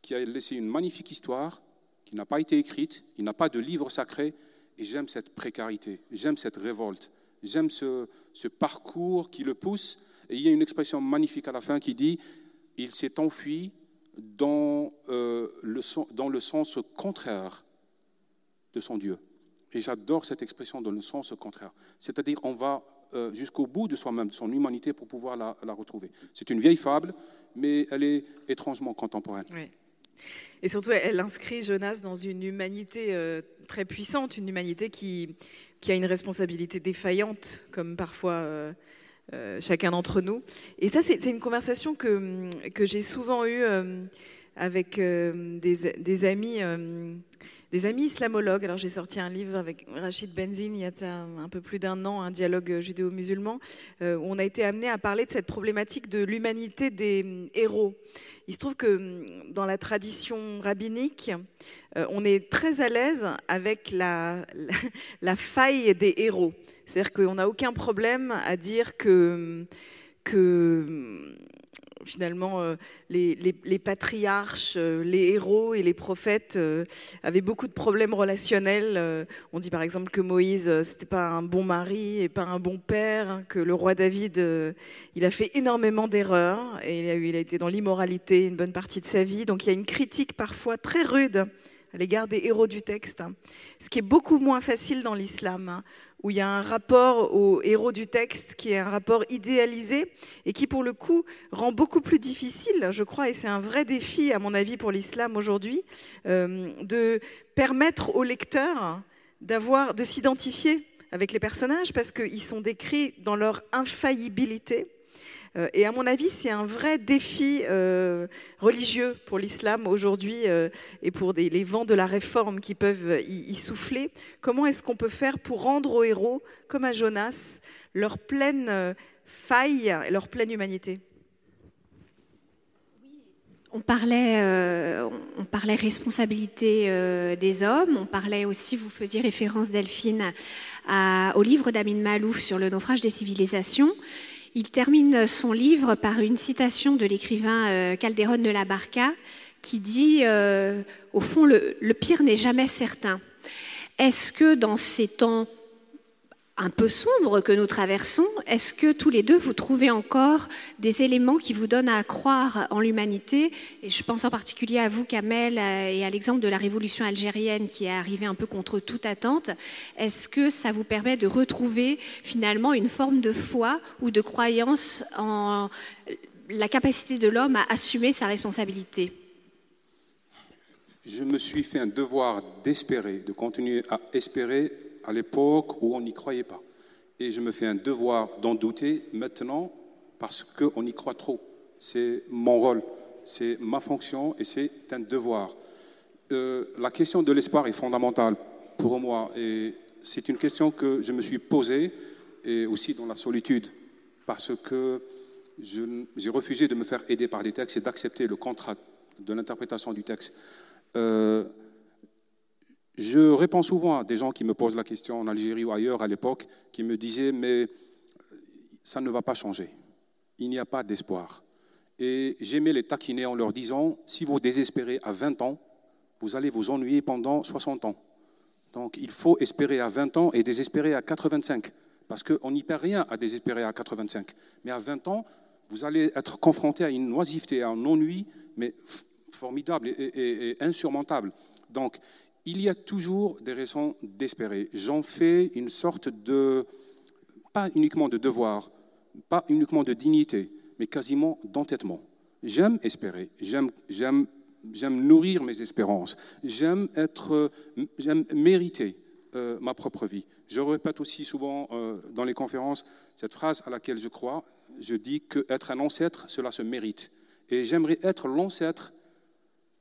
qui a laissé une magnifique histoire qui n'a pas été écrite, il n'a pas de livre sacré, et j'aime cette précarité, j'aime cette révolte, j'aime ce, parcours qui le pousse. Et il y a une expression magnifique à la fin qui dit, il s'est enfui dans, euh, le, sens contraire de son Dieu. Et j'adore cette expression dans le sens contraire. C'est-à-dire, on va euh, jusqu'au bout de soi-même, de son humanité, pour pouvoir la, retrouver. C'est une vieille fable, mais elle est étrangement contemporaine. Et surtout, elle inscrit Jonas dans une humanité euh, très puissante, une humanité qui, a une responsabilité défaillante, comme parfois euh, euh, chacun d'entre nous. Et ça, c'est une conversation que, j'ai souvent eue avec des, amis. Des amis islamologues. Alors j'ai sorti un livre avec Rachid Benzine il y a un, peu plus d'un an, un dialogue judéo-musulman, où on a été amené à parler de cette problématique de l'humanité des héros. Il se trouve que hum, dans la tradition rabbinique, euh, on est très à l'aise avec la, faille des héros. C'est-à-dire qu'on n'a aucun problème à dire que, hum, finalement, euh, les, patriarches, euh, les héros et les prophètes euh, avaient beaucoup de problèmes relationnels. on dit par exemple que Moïse, c'était pas un bon mari et pas un bon père, hein, que le roi David, il a fait énormément d'erreurs et il a, il a été dans l'immoralité une bonne partie de sa vie. Donc il y a une critique parfois très rude à l'égard des héros du texte, hein. ce qui est beaucoup moins facile dans l'islam, hein où il y a un rapport au héros du texte qui est un rapport idéalisé et qui, pour le coup, rend beaucoup plus difficile, je crois, et c'est un vrai défi, à mon avis, pour l'islam aujourd'hui, euh, de permettre aux lecteurs d'avoir, de s'identifier avec les personnages parce qu'ils sont décrits dans leur infaillibilité et à mon avis, c'est un vrai défi euh, religieux pour l'islam aujourd'hui euh, et pour les vents de la réforme qui peuvent y, souffler. Comment est-ce qu'on peut faire pour rendre aux héros, comme à Jonas, leur pleine faille et leur pleine humanité? On parlait, on parlait responsabilité des hommes, on parlait aussi, vous faisiez référence Delphine, au livre d'Amin Malouf sur le naufrage des civilisations. Il termine son livre par une citation de l'écrivain euh, Calderon de la Barca qui dit, euh, au fond, le, le pire n'est jamais certain. Est-ce que dans ces temps un peu sombre que nous traversons, est-ce que tous les deux, vous trouvez encore des éléments qui vous donnent à croire en l'humanité? Et je pense en particulier à vous, Kamel, euh, et à l'exemple de la révolution algérienne qui est arrivée un peu contre toute attente. Est-ce que ça vous permet de retrouver finalement une forme de foi ou de croyance en la capacité de l'homme à assumer sa responsabilité? Je me suis fait un devoir d'espérer, de continuer à espérer à l'époque où on n'y croyait pas. Et je me fais un devoir d'en douter maintenant parce qu'on y croit trop. C'est mon rôle, c'est ma fonction et c'est un devoir. Euh, la question de l'espoir est fondamentale pour moi et c'est une question que je me suis posée et aussi dans la solitude parce que j'ai refusé de me faire aider par des textes et d'accepter le contrat de l'interprétation du texte. Euh, je réponds souvent à des gens qui me posent la question en Algérie ou ailleurs à l'époque, qui me disaient, mais ça ne va pas changer. Il n'y a pas d'espoir. Et j'aimais les taquiner en leur disant, si vous désespérez à 20 ans, vous allez vous ennuyer pendant 60 ans. Donc il faut espérer à 20 ans et désespérer à 85, parce qu'on n'y perd rien à désespérer à 85. Mais à 20 ans, vous allez être confronté à une oisiveté, à un ennui, mais formidable et, et insurmontable. Donc il y a toujours des raisons d'espérer. J'en fais une sorte de, pas uniquement de devoir, pas uniquement de dignité, mais quasiment d'entêtement. J'aime espérer, j'aime, nourrir mes espérances, j'aime, être, mériter euh, ma propre vie. Je répète aussi souvent euh, dans les conférences cette phrase à laquelle je crois. Je dis que être un ancêtre, cela se mérite. Et j'aimerais être l'ancêtre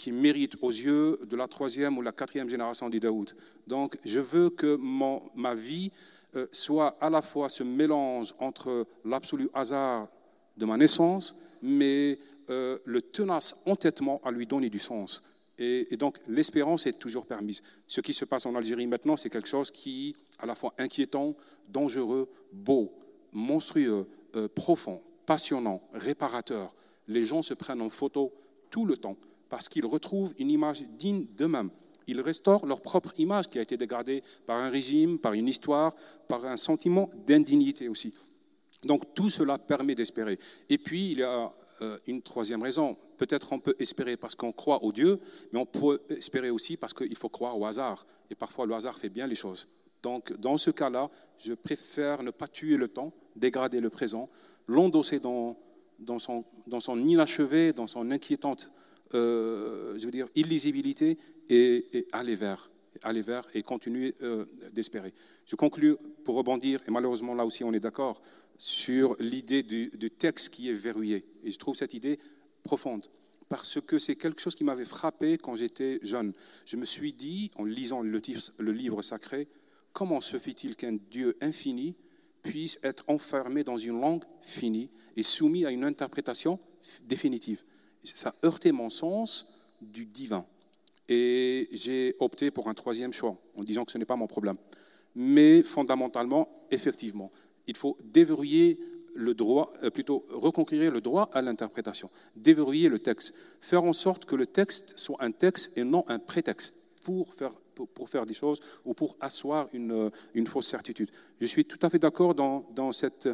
qui mérite aux yeux de la troisième ou la quatrième génération des Daoud. Donc, je veux que mon, ma vie euh, soit à la fois ce mélange entre l'absolu hasard de ma naissance, mais euh, le tenace entêtement à lui donner du sens. Et, et donc, l'espérance est toujours permise. Ce qui se passe en Algérie maintenant, c'est quelque chose qui est à la fois inquiétant, dangereux, beau, monstrueux, euh, profond, passionnant, réparateur. Les gens se prennent en photo tout le temps parce qu'ils retrouvent une image digne d'eux-mêmes. Ils restaurent leur propre image qui a été dégradée par un régime, par une histoire, par un sentiment d'indignité aussi. Donc tout cela permet d'espérer. Et puis il y a euh, une troisième raison. Peut-être on peut espérer parce qu'on croit au Dieu, mais on peut espérer aussi parce qu'il faut croire au hasard. Et parfois le hasard fait bien les choses. Donc dans ce cas-là, je préfère ne pas tuer le temps, dégrader le présent, l'endosser dans, son, dans son inachevé, dans son inquiétante, euh, je veux dire, illisibilité et, aller vers, aller vers et continuer euh, d'espérer. Je conclue pour rebondir, et malheureusement là aussi on est d'accord, sur l'idée du, texte qui est verrouillé. Et je trouve cette idée profonde, parce que c'est quelque chose qui m'avait frappé quand j'étais jeune. Je me suis dit, en lisant le, le livre sacré, comment se fait-il qu'un Dieu infini puisse être enfermé dans une langue finie et soumis à une interprétation définitive? Ça heurtait mon sens du divin. Et j'ai opté pour un troisième choix, en disant que ce n'est pas mon problème. Mais fondamentalement, effectivement, il faut déverrouiller le droit, euh, plutôt reconquérir le droit à l'interprétation, déverrouiller le texte, faire en sorte que le texte soit un texte et non un prétexte pour faire, pour, faire des choses ou pour asseoir une, euh, une, fausse certitude. Je suis tout à fait d'accord dans, dans, cette,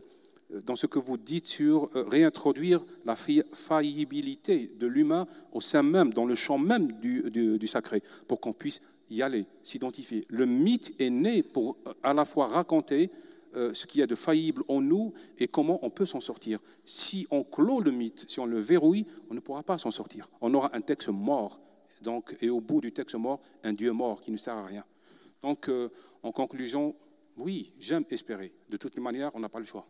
dans ce que vous dites sur réintroduire la faillibilité de l'humain au sein même, dans le champ même du, sacré, pour qu'on puisse y aller, s'identifier. Le mythe est né pour à la fois raconter euh, ce qu'il y a de faillible en nous et comment on peut s'en sortir. Si on clôt le mythe, si on le verrouille, on ne pourra pas s'en sortir. On aura un texte mort, donc, et au bout du texte mort, un Dieu mort qui ne sert à rien. Donc, euh, en conclusion, oui, j'aime espérer. De toute manière, on n'a pas le choix.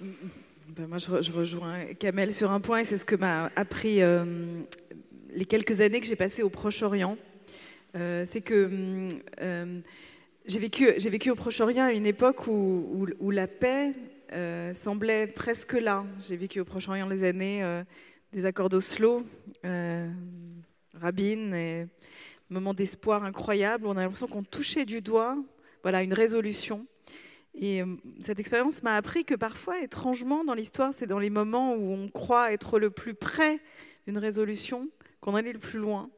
Ben, moi, je, rejoins Kamel sur un point, et c'est ce que m'a appris euh, les quelques années que j'ai passées au Proche-Orient. Euh, c'est que euh, j'ai vécu, vécu, au Proche-Orient à une époque où, la paix semblait presque là. J'ai vécu au Proche-Orient les années des accords d'Oslo, Rabin, et moment d'espoir incroyable. On a l'impression qu'on touchait du doigt voilà, une résolution. Et euh, cette expérience m'a appris que parfois, étrangement, dans l'histoire, c'est dans les moments où on croit être le plus près d'une résolution qu'on allait le plus loin.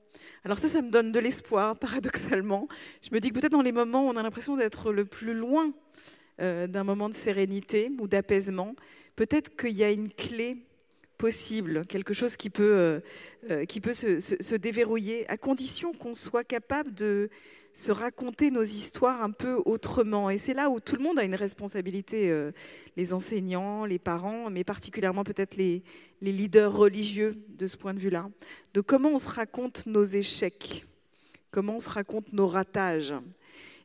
Alors ça, ça me donne de l'espoir, paradoxalement. Je me dis que peut-être dans les moments où on a l'impression d'être le plus loin euh, d'un moment de sérénité ou d'apaisement, peut-être qu'il y a une clé possible, quelque chose qui peut, euh, qui peut se, se, déverrouiller, à condition qu'on soit capable de se raconter nos histoires un peu autrement. Et c'est là où tout le monde a une responsabilité, euh, les enseignants, les parents, mais particulièrement peut-être les, leaders religieux de ce point de vue-là, de comment on se raconte nos échecs, comment on se raconte nos ratages.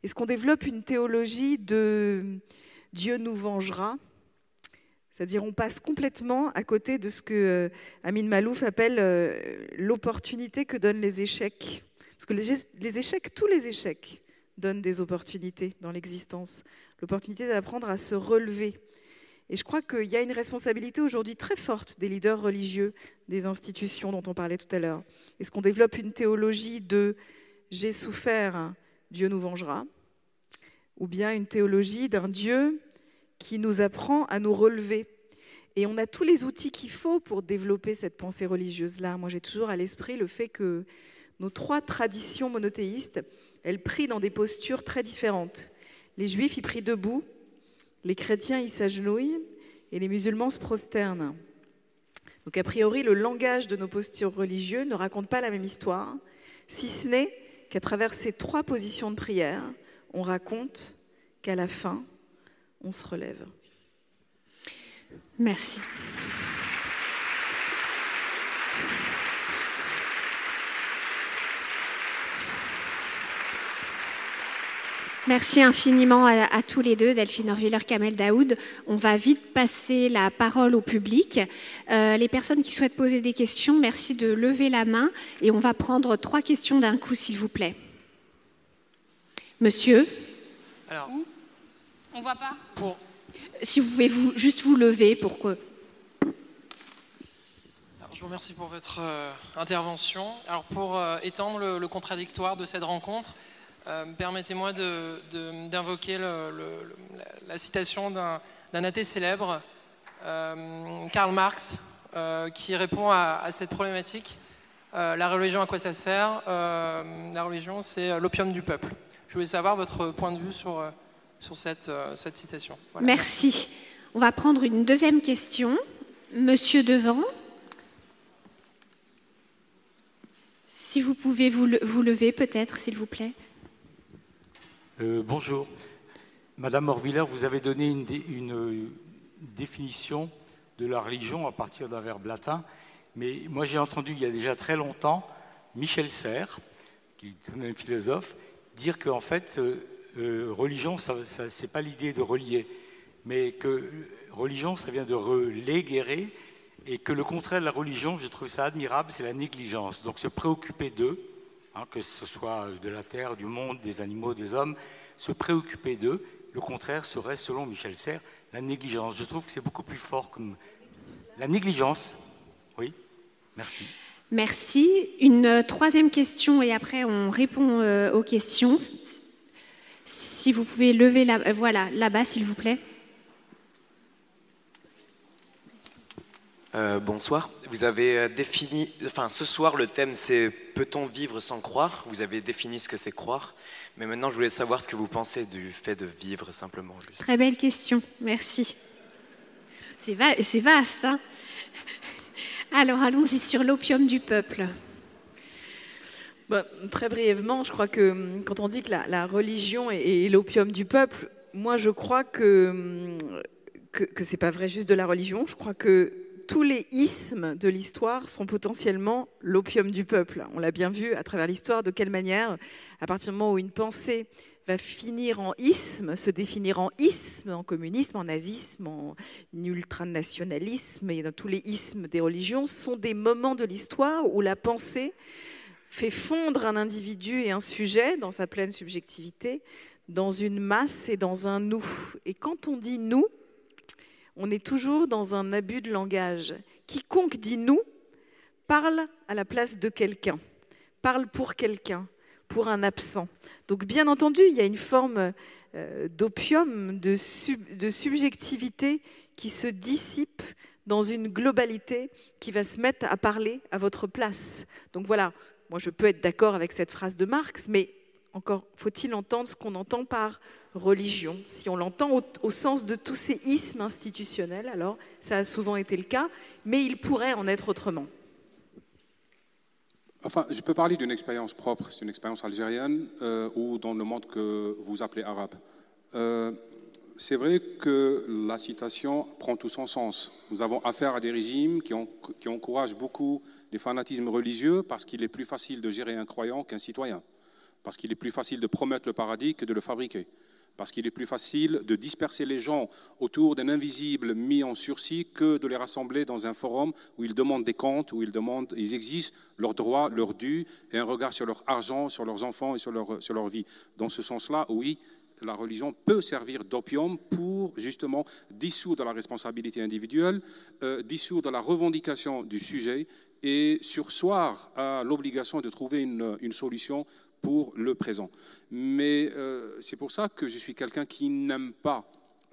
Est-ce qu'on développe une théologie de Dieu nous vengera? C'est-à-dire on passe complètement à côté de ce que euh, Amin Malouf appelle euh, l'opportunité que donnent les échecs parce que les, échecs, tous les échecs, donnent des opportunités dans l'existence. L'opportunité d'apprendre à se relever. Et je crois qu'il y a une responsabilité aujourd'hui très forte des leaders religieux, des institutions dont on parlait tout à l'heure. Est-ce qu'on développe une théologie de j'ai souffert, Dieu nous vengera Ou bien une théologie d'un Dieu qui nous apprend à nous relever? Et on a tous les outils qu'il faut pour développer cette pensée religieuse-là. Moi, j'ai toujours à l'esprit le fait que nos trois traditions monothéistes, elles prient dans des postures très différentes. Les juifs y prient debout, les chrétiens y s'agenouillent et les musulmans se prosternent. Donc a priori, le langage de nos postures religieuses ne raconte pas la même histoire, si ce n'est qu'à travers ces trois positions de prière, on raconte qu'à la fin, on se relève. Merci. Merci infiniment à, tous les deux, Delphine Orviller, Kamel Daoud. On va vite passer la parole au public. Euh, les personnes qui souhaitent poser des questions, merci de lever la main et on va prendre trois questions d'un coup, s'il vous plaît. Monsieur Alors, on voit pas Si vous pouvez vous, juste vous lever pour que. Alors, je vous remercie pour votre euh, intervention. Alors pour euh, étendre le, contradictoire de cette rencontre, euh, permettez-moi d'invoquer la, citation d'un athée célèbre, Karl Marx, qui répond à, cette problématique. la religion, à quoi ça sert? La religion, c'est l'opium du peuple. Je voulais savoir votre point de vue sur, cette citation. Merci. On va prendre une deuxième question. Monsieur Devant. Si vous pouvez vous, lever peut-être, s'il vous plaît. Euh, bonjour. Madame Orviller, vous avez donné une, euh, définition de la religion à partir d'un verbe latin, mais moi j'ai entendu il y a déjà très longtemps Michel Serres, qui est un philosophe, dire qu'en fait, euh, religion, ce n'est pas l'idée de relier, mais que religion, ça vient de reléguer et que le contraire de la religion, je trouve ça admirable, c'est la négligence. Donc se préoccuper d'eux, hein, que ce soit de la terre, du monde, des animaux, des hommes, se préoccuper d'eux, le contraire serait, selon Michel Serres, la négligence. Je trouve que c'est beaucoup plus fort comme la négligence. Oui, merci. Merci. Une troisième question et après on répond euh, aux questions. Si vous pouvez lever la, euh, voilà, là-bas, s'il vous plaît. Euh, bonsoir. Vous avez euh, défini, enfin ce soir le thème c'est peut-on vivre sans croire? Vous avez défini ce que c'est croire, mais maintenant je voulais savoir ce que vous pensez du fait de vivre simplement. Très belle question, merci. C'est vaste. Hein Alors allons-y sur l'opium du peuple. Bah, très brièvement, je crois que hum, quand on dit que la, religion est, l'opium du peuple, moi je crois que, hum, que, que ce n'est pas vrai juste de la religion. Je crois que tous les ismes de l'histoire sont potentiellement l'opium du peuple. On l'a bien vu à travers l'histoire, de quelle manière, à partir du moment où une pensée va finir en isme, se définir en isme, en communisme, en nazisme, en ultranationalisme et dans tous les ismes des religions, sont des moments de l'histoire où la pensée fait fondre un individu et un sujet dans sa pleine subjectivité, dans une masse et dans un nous. Et quand on dit nous, on est toujours dans un abus de langage. Quiconque dit nous parle à la place de quelqu'un, parle pour quelqu'un, pour un absent. Donc bien entendu, il y a une forme euh, d'opium, de, de subjectivité qui se dissipe dans une globalité qui va se mettre à parler à votre place. Donc voilà, moi je peux être d'accord avec cette phrase de Marx, mais encore faut-il entendre ce qu'on entend par religion. Si on l'entend au, sens de tous ces ismes institutionnels, alors ça a souvent été le cas, mais il pourrait en être autrement. Enfin, je peux parler d'une expérience propre, c'est une expérience algérienne euh, ou dans le monde que vous appelez arabe. Euh, c'est vrai que la citation prend tout son sens. Nous avons affaire à des régimes qui, qui encouragent beaucoup les fanatismes religieux parce qu'il est plus facile de gérer un croyant qu'un citoyen, parce qu'il est plus facile de promettre le paradis que de le fabriquer parce qu'il est plus facile de disperser les gens autour d'un invisible mis en sursis que de les rassembler dans un forum où ils demandent des comptes, où ils, demandent, ils exigent leurs droits, leurs dûs, et un regard sur leur argent, sur leurs enfants et sur leur, sur leur vie. Dans ce sens-là, oui, la religion peut servir d'opium pour justement dissoudre la responsabilité individuelle, euh, dissoudre la revendication du sujet et sursoir à l'obligation de trouver une, une solution pour le présent. Mais euh, c'est pour ça que je suis quelqu'un qui n'aime pas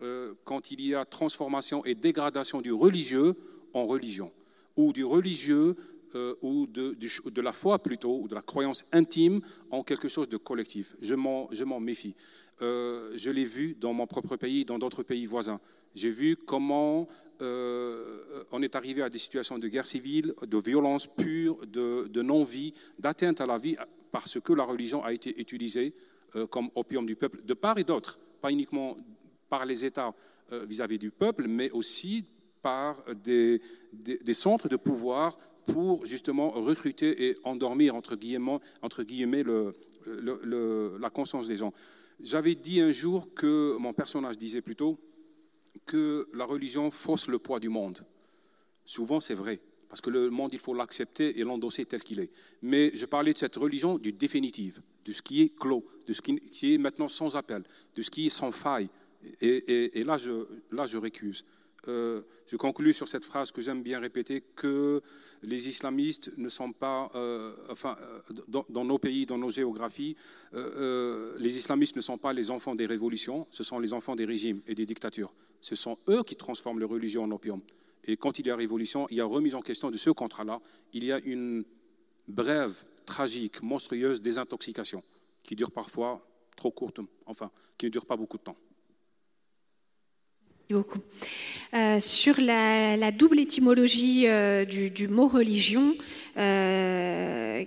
euh, quand il y a transformation et dégradation du religieux en religion, ou du religieux euh, ou de, de, la foi plutôt, ou de la croyance intime en quelque chose de collectif. Je m'en méfie. je l'ai vu dans mon propre pays, dans d'autres pays voisins. J'ai vu comment on est arrivé à des situations de guerre civile, de violence pure, de, de non-vie, d'atteinte à la vie parce que la religion a été utilisée euh, comme opium du peuple de part et d'autre, pas uniquement par les États euh, vis-à-vis du peuple, mais aussi par des, centres de pouvoir pour justement recruter et endormir, entre guillemets, la conscience des gens. J'avais dit un jour que, mon personnage disait plutôt, que la religion fausse le poids du monde. Souvent, c'est vrai. Parce que le monde, il faut l'accepter et l'endosser tel qu'il est. Mais je parlais de cette religion du définitif, de ce qui est clos, de ce qui est maintenant sans appel, de ce qui est sans faille. Et, là, je, là, je récuse. euh, je conclus sur cette phrase que j'aime bien répéter, que les islamistes ne sont pas, euh, enfin, euh, dans, nos pays, dans nos géographies, les islamistes ne sont pas les enfants des révolutions, ce sont les enfants des régimes et des dictatures. Ce sont eux qui transforment les religions en opium. Et quand il y a révolution, il y a remise en question de ce contrat-là. Il y a une brève, tragique, monstrueuse désintoxication qui dure parfois trop courte, enfin, qui ne dure pas beaucoup de temps beaucoup. Euh, sur la, double étymologie euh, du, mot religion, euh,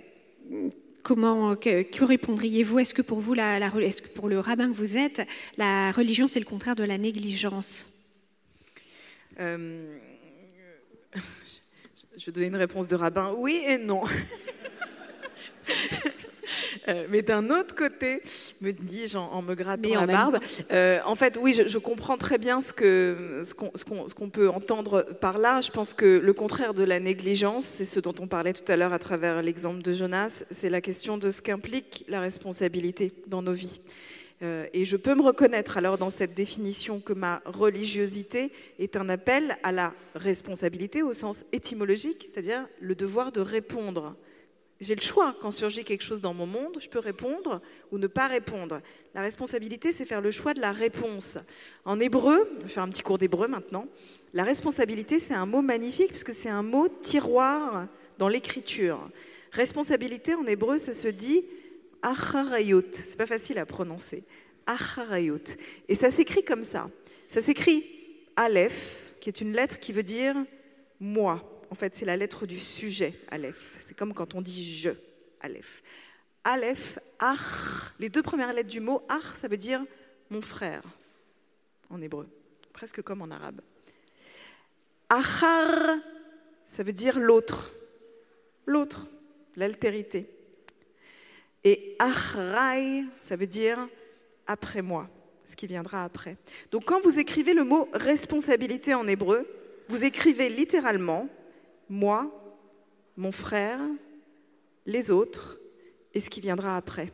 comment, que, répondriez-vous? Est-ce que pour vous, la, est-ce que pour le rabbin que vous êtes, la religion c'est le contraire de la négligence? Je vais donner une réponse de rabbin. Oui et non. Euh, mais d'un autre côté, me dis-je en, me grattant la barbe, euh, en fait, oui, je, comprends très bien ce qu'on ce qu'on peut entendre par là. Je pense que le contraire de la négligence, c'est ce dont on parlait tout à l'heure à travers l'exemple de Jonas, c'est la question de ce qu'implique la responsabilité dans nos vies. Euh, et je peux me reconnaître alors dans cette définition que ma religiosité est un appel à la responsabilité au sens étymologique, c'est-à-dire le devoir de répondre j'ai le choix. Quand surgit quelque chose dans mon monde, je peux répondre ou ne pas répondre. La responsabilité, c'est faire le choix de la réponse. En hébreu, je vais faire un petit cours d'hébreu maintenant. La responsabilité, c'est un mot magnifique puisque c'est un mot tiroir dans l'écriture. Responsabilité en hébreu, ça se dit acharayot. C'est pas facile à prononcer. Acharayot. Et ça s'écrit comme ça. Ça s'écrit Aleph, qui est une lettre qui veut dire moi en fait, c'est la lettre du sujet, Aleph. C'est comme quand on dit je, Aleph. Aleph, Ach, les deux premières lettres du mot Ach, ça veut dire mon frère en hébreu, presque comme en arabe. Achar, ça veut dire l'autre, l'autre, l'altérité. Et Achrai, ça veut dire après moi, ce qui viendra après. Donc quand vous écrivez le mot responsabilité en hébreu, vous écrivez littéralement moi, mon frère, les autres et ce qui viendra après.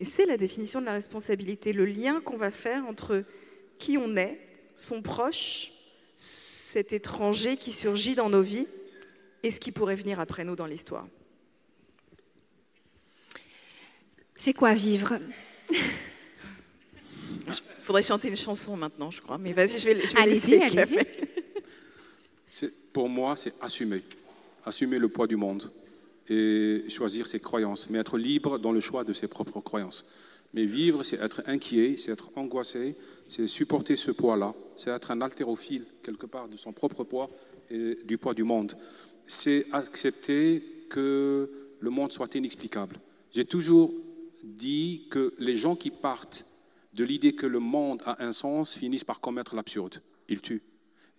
Et c'est la définition de la responsabilité, le lien qu'on va faire entre qui on est, son proche, cet étranger qui surgit dans nos vies et ce qui pourrait venir après nous dans l'histoire. C'est quoi vivre? Il faudrait chanter une chanson maintenant, je crois. Mais vas-y, je vais, je vais Allez-y, allez-y. Pour moi, c'est assumer. Assumer le poids du monde et choisir ses croyances, mais être libre dans le choix de ses propres croyances. Mais vivre, c'est être inquiet, c'est être angoissé, c'est supporter ce poids-là, c'est être un haltérophile quelque part de son propre poids et du poids du monde. C'est accepter que le monde soit inexplicable. J'ai toujours dit que les gens qui partent de l'idée que le monde a un sens finissent par commettre l'absurde. Ils tuent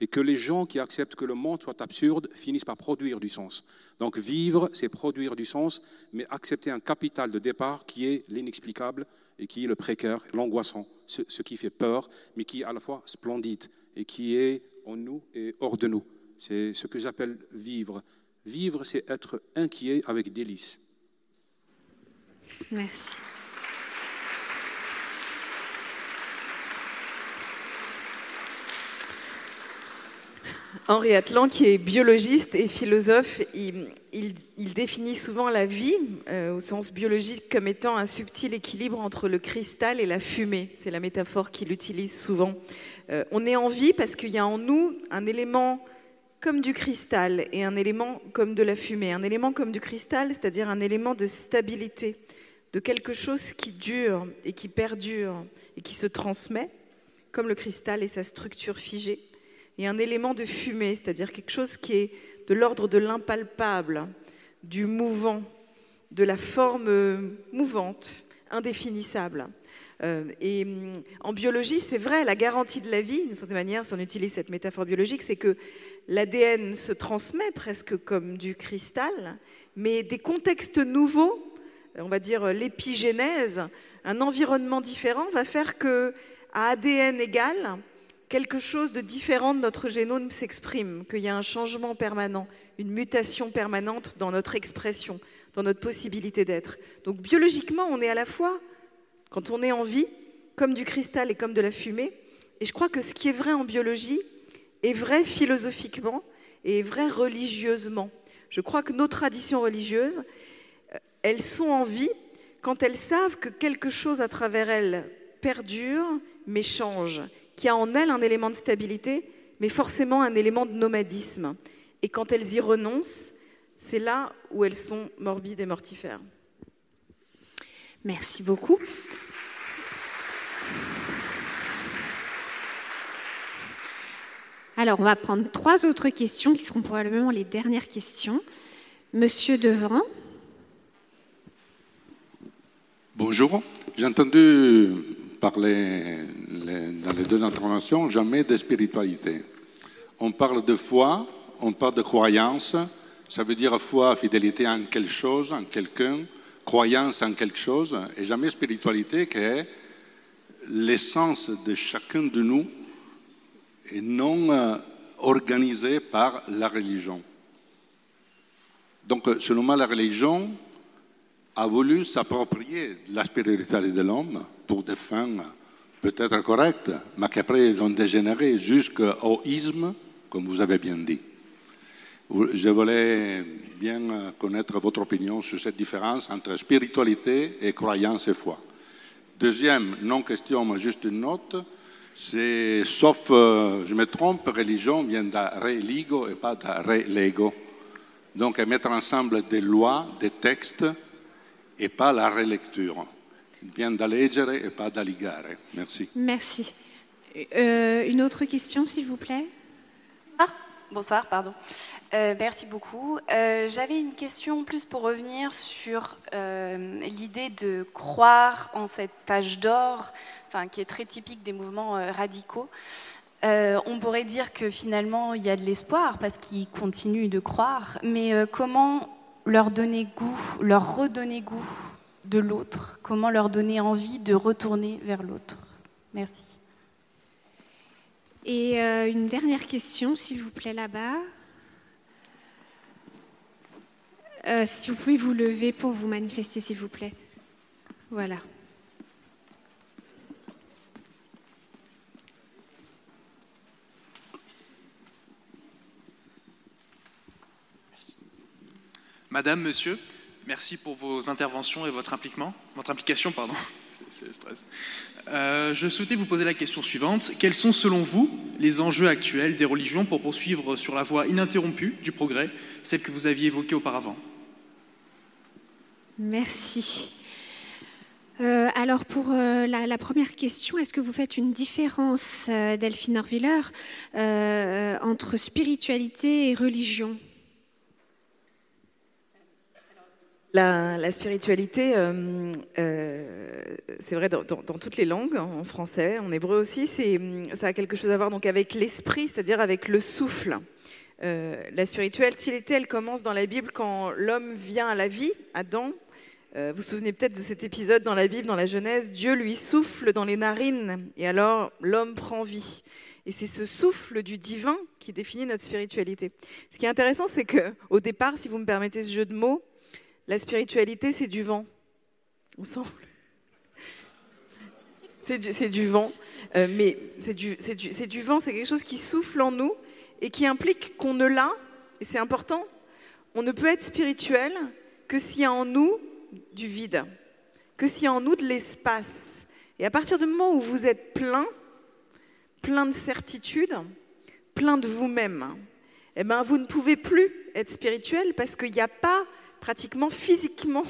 et que les gens qui acceptent que le monde soit absurde finissent par produire du sens. Donc vivre, c'est produire du sens, mais accepter un capital de départ qui est l'inexplicable et qui est le précaire, l'angoissant, ce, qui fait peur, mais qui est à la fois splendide et qui est en nous et hors de nous. C'est ce que j'appelle vivre. Vivre, c'est être inquiet avec délice. Merci. Henri Atlan, qui est biologiste et philosophe, il, définit souvent la vie, euh, au sens biologique, comme étant un subtil équilibre entre le cristal et la fumée. C'est la métaphore qu'il utilise souvent. Euh, on est en vie parce qu'il y a en nous un élément comme du cristal et un élément comme de la fumée. Un élément comme du cristal, c'est-à-dire un élément de stabilité, de quelque chose qui dure et qui perdure et qui se transmet, comme le cristal et sa structure figée et un élément de fumée, c'est-à-dire quelque chose qui est de l'ordre de l'impalpable, du mouvant, de la forme mouvante, indéfinissable. Euh, et mm, en biologie, c'est vrai, la garantie de la vie, d'une certaine manière, si on utilise cette métaphore biologique, c'est que l'ADN se transmet presque comme du cristal, mais des contextes nouveaux, on va dire l'épigénèse, un environnement différent va faire que à ADN égal, quelque chose de différent de notre génome s'exprime, qu'il y a un changement permanent, une mutation permanente dans notre expression, dans notre possibilité d'être. Donc biologiquement, on est à la fois, quand on est en vie, comme du cristal et comme de la fumée. Et je crois que ce qui est vrai en biologie est vrai philosophiquement et est vrai religieusement. Je crois que nos traditions religieuses, euh, elles sont en vie quand elles savent que quelque chose à travers elles perdure, mais change, qui a en elles un élément de stabilité, mais forcément un élément de nomadisme. Et quand elles y renoncent, c'est là où elles sont morbides et mortifères. Merci beaucoup. Alors, on va prendre trois autres questions qui seront probablement les dernières questions. Monsieur Devran. Bonjour. J'ai entendu parler dans les deux interventions jamais de spiritualité. On parle de foi, on parle de croyance. Ça veut dire foi, fidélité en quelque chose, en quelqu'un, croyance en quelque chose, et jamais spiritualité qui est l'essence de chacun de nous et non euh, organisée par la religion. Donc, selon moi, la religion a voulu s'approprier de la spiritualité de l'homme pour des fins peut-être correctes, mais qui après ils ont dégénéré jusqu'au isme, comme vous avez bien dit. Je voulais bien connaître votre opinion sur cette différence entre spiritualité et croyance et foi. Deuxième, non question, mais juste une note, c'est, sauf, euh, je me trompe, religion vient de religo et pas de relego. Donc, mettre ensemble des lois, des textes, et pas la relecture. Vient da leggere et pas da ligare. Merci. Merci. Euh, une autre question, s'il vous plaît? Ah, bonsoir, pardon. Euh, merci beaucoup. Euh, j'avais une question plus pour revenir sur l'idée de croire en cet âge d'or, enfin, qui est très typique des mouvements radicaux. on pourrait dire que finalement il y a de l'espoir parce qu'ils continuent de croire, mais comment leur donner goût, leur redonner goût de l'autre Comment leur donner envie de retourner vers l'autre Merci. Et euh, une dernière question, s'il vous plaît, là-bas. Euh, si vous pouvez vous lever pour vous manifester, s'il vous plaît. Voilà. Madame, monsieur, merci pour vos interventions et votre impliquement, votre implication, pardon. C'est stress. Euh, je souhaitais vous poser la question suivante. Quels sont, selon vous, les enjeux actuels des religions pour poursuivre sur la voie ininterrompue du progrès, celle que vous aviez évoquée auparavant? Merci. Euh, alors pour euh, la, première question, est-ce que vous faites une différence, Delphine Orviller, entre spiritualité et religion? La, spiritualité, euh, euh, c'est vrai dans, toutes les langues, en français, en hébreu aussi, ça a quelque chose à voir donc avec l'esprit, c'est-à-dire avec le souffle. Euh, la spiritualité, elle commence dans la Bible quand l'homme vient à la vie, Adam. vous vous souvenez peut-être de cet épisode dans la Bible, dans la Genèse, Dieu lui souffle dans les narines et alors l'homme prend vie. Et c'est ce souffle du divin qui définit notre spiritualité. Ce qui est intéressant, c'est que au départ, si vous me permettez ce jeu de mots, la spiritualité, c'est du vent. On sent C'est du, vent, euh, mais c'est du, vent, c'est quelque chose qui souffle en nous et qui implique qu'on ne l'a, et c'est important, on ne peut être spirituel que s'il y a en nous du vide, que s'il y a en nous de l'espace. Et à partir du moment où vous êtes plein, plein de certitude, plein de vous-même, eh ben, vous ne pouvez plus être spirituel parce qu'il n'y a pas pratiquement physiquement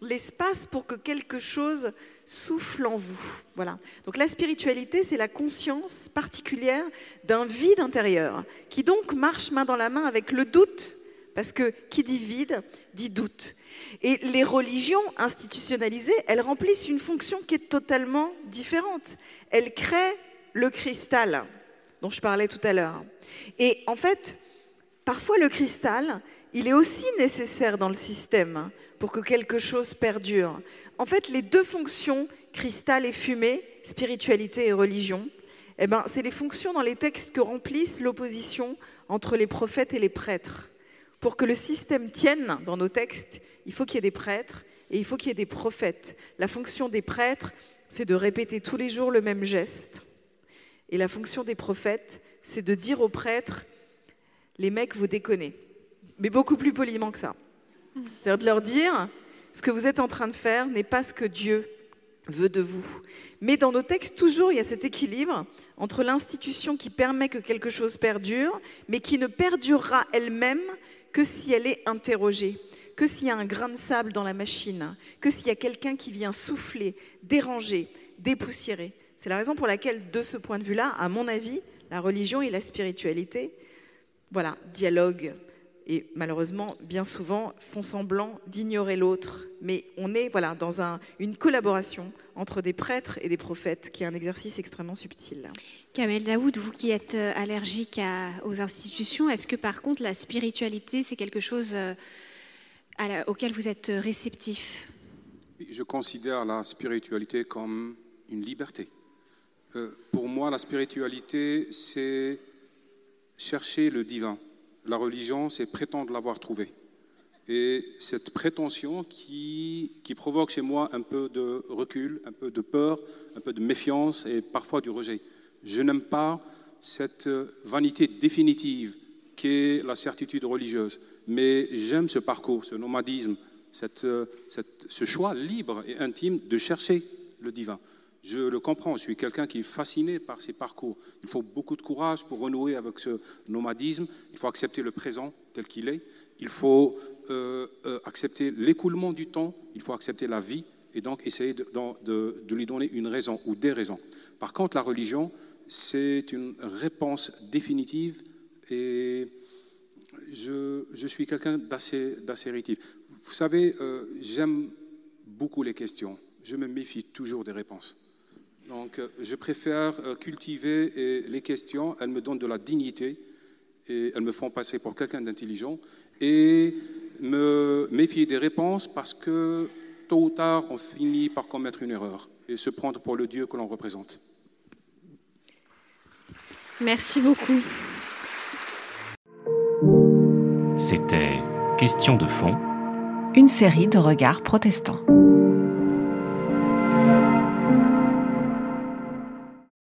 l'espace pour que quelque chose souffle en vous. Voilà. Donc la spiritualité, c'est la conscience particulière d'un vide intérieur, qui donc marche main dans la main avec le doute, parce que qui dit vide dit doute. Et les religions institutionnalisées, elles remplissent une fonction qui est totalement différente. Elles créent le cristal dont je parlais tout à l'heure. Et en fait, parfois le cristal, il est aussi nécessaire dans le système pour que quelque chose perdure. En fait, les deux fonctions, cristal et fumée, spiritualité et religion, eh ben, c'est les fonctions dans les textes que remplissent l'opposition entre les prophètes et les prêtres. Pour que le système tienne dans nos textes, il faut qu'il y ait des prêtres et il faut qu'il y ait des prophètes. La fonction des prêtres, c'est de répéter tous les jours le même geste. Et la fonction des prophètes, c'est de dire aux prêtres, les mecs, vous déconnez. Mais beaucoup plus poliment que ça. C'est-à-dire de leur dire, ce que vous êtes en train de faire n'est pas ce que Dieu veut de vous. Mais dans nos textes, toujours, il y a cet équilibre entre l'institution qui permet que quelque chose perdure, mais qui ne perdurera elle-même que si elle est interrogée, que s'il y a un grain de sable dans la machine, que s'il y a quelqu'un qui vient souffler, déranger, dépoussiérer. C'est la raison pour laquelle, de ce point de vue-là, à mon avis, la religion et la spiritualité, voilà, dialogue et malheureusement, bien souvent, font semblant d'ignorer l'autre. Mais on est voilà, dans une collaboration entre des prêtres et des prophètes, qui est un exercice extrêmement subtil. Kamel Daoud, vous qui êtes euh, allergique aux institutions, est-ce que par contre la spiritualité, c'est quelque chose euh, auquel vous êtes réceptif? Je considère la spiritualité comme une liberté. Euh, pour moi, la spiritualité, c'est chercher le divin. La religion, c'est prétendre l'avoir trouvé. Et cette prétention qui, qui, provoque chez moi un peu de recul, un peu de peur, un peu de méfiance et parfois du rejet. Je n'aime pas cette vanité définitive qu'est la certitude religieuse, mais j'aime ce parcours, ce nomadisme, cette, ce choix libre et intime de chercher le divin. Je le comprends, je suis quelqu'un qui est fasciné par ces parcours. Il faut beaucoup de courage pour renouer avec ce nomadisme. Il faut accepter le présent tel qu'il est. Il faut euh, euh, accepter l'écoulement du temps. Il faut accepter la vie et donc essayer de, lui donner une raison ou des raisons. Par contre, la religion, c'est une réponse définitive et je, je suis quelqu'un d'assez rétif. Vous savez, euh, j'aime beaucoup les questions. Je me méfie toujours des réponses. Donc, euh, je préfère euh, cultiver les questions. Elles me donnent de la dignité et elles me font passer pour quelqu'un d'intelligent et me méfier des réponses parce que tôt ou tard, on finit par commettre une erreur et se prendre pour le Dieu que l'on représente. Merci beaucoup. C'était Question de fond. Une série de regards protestants.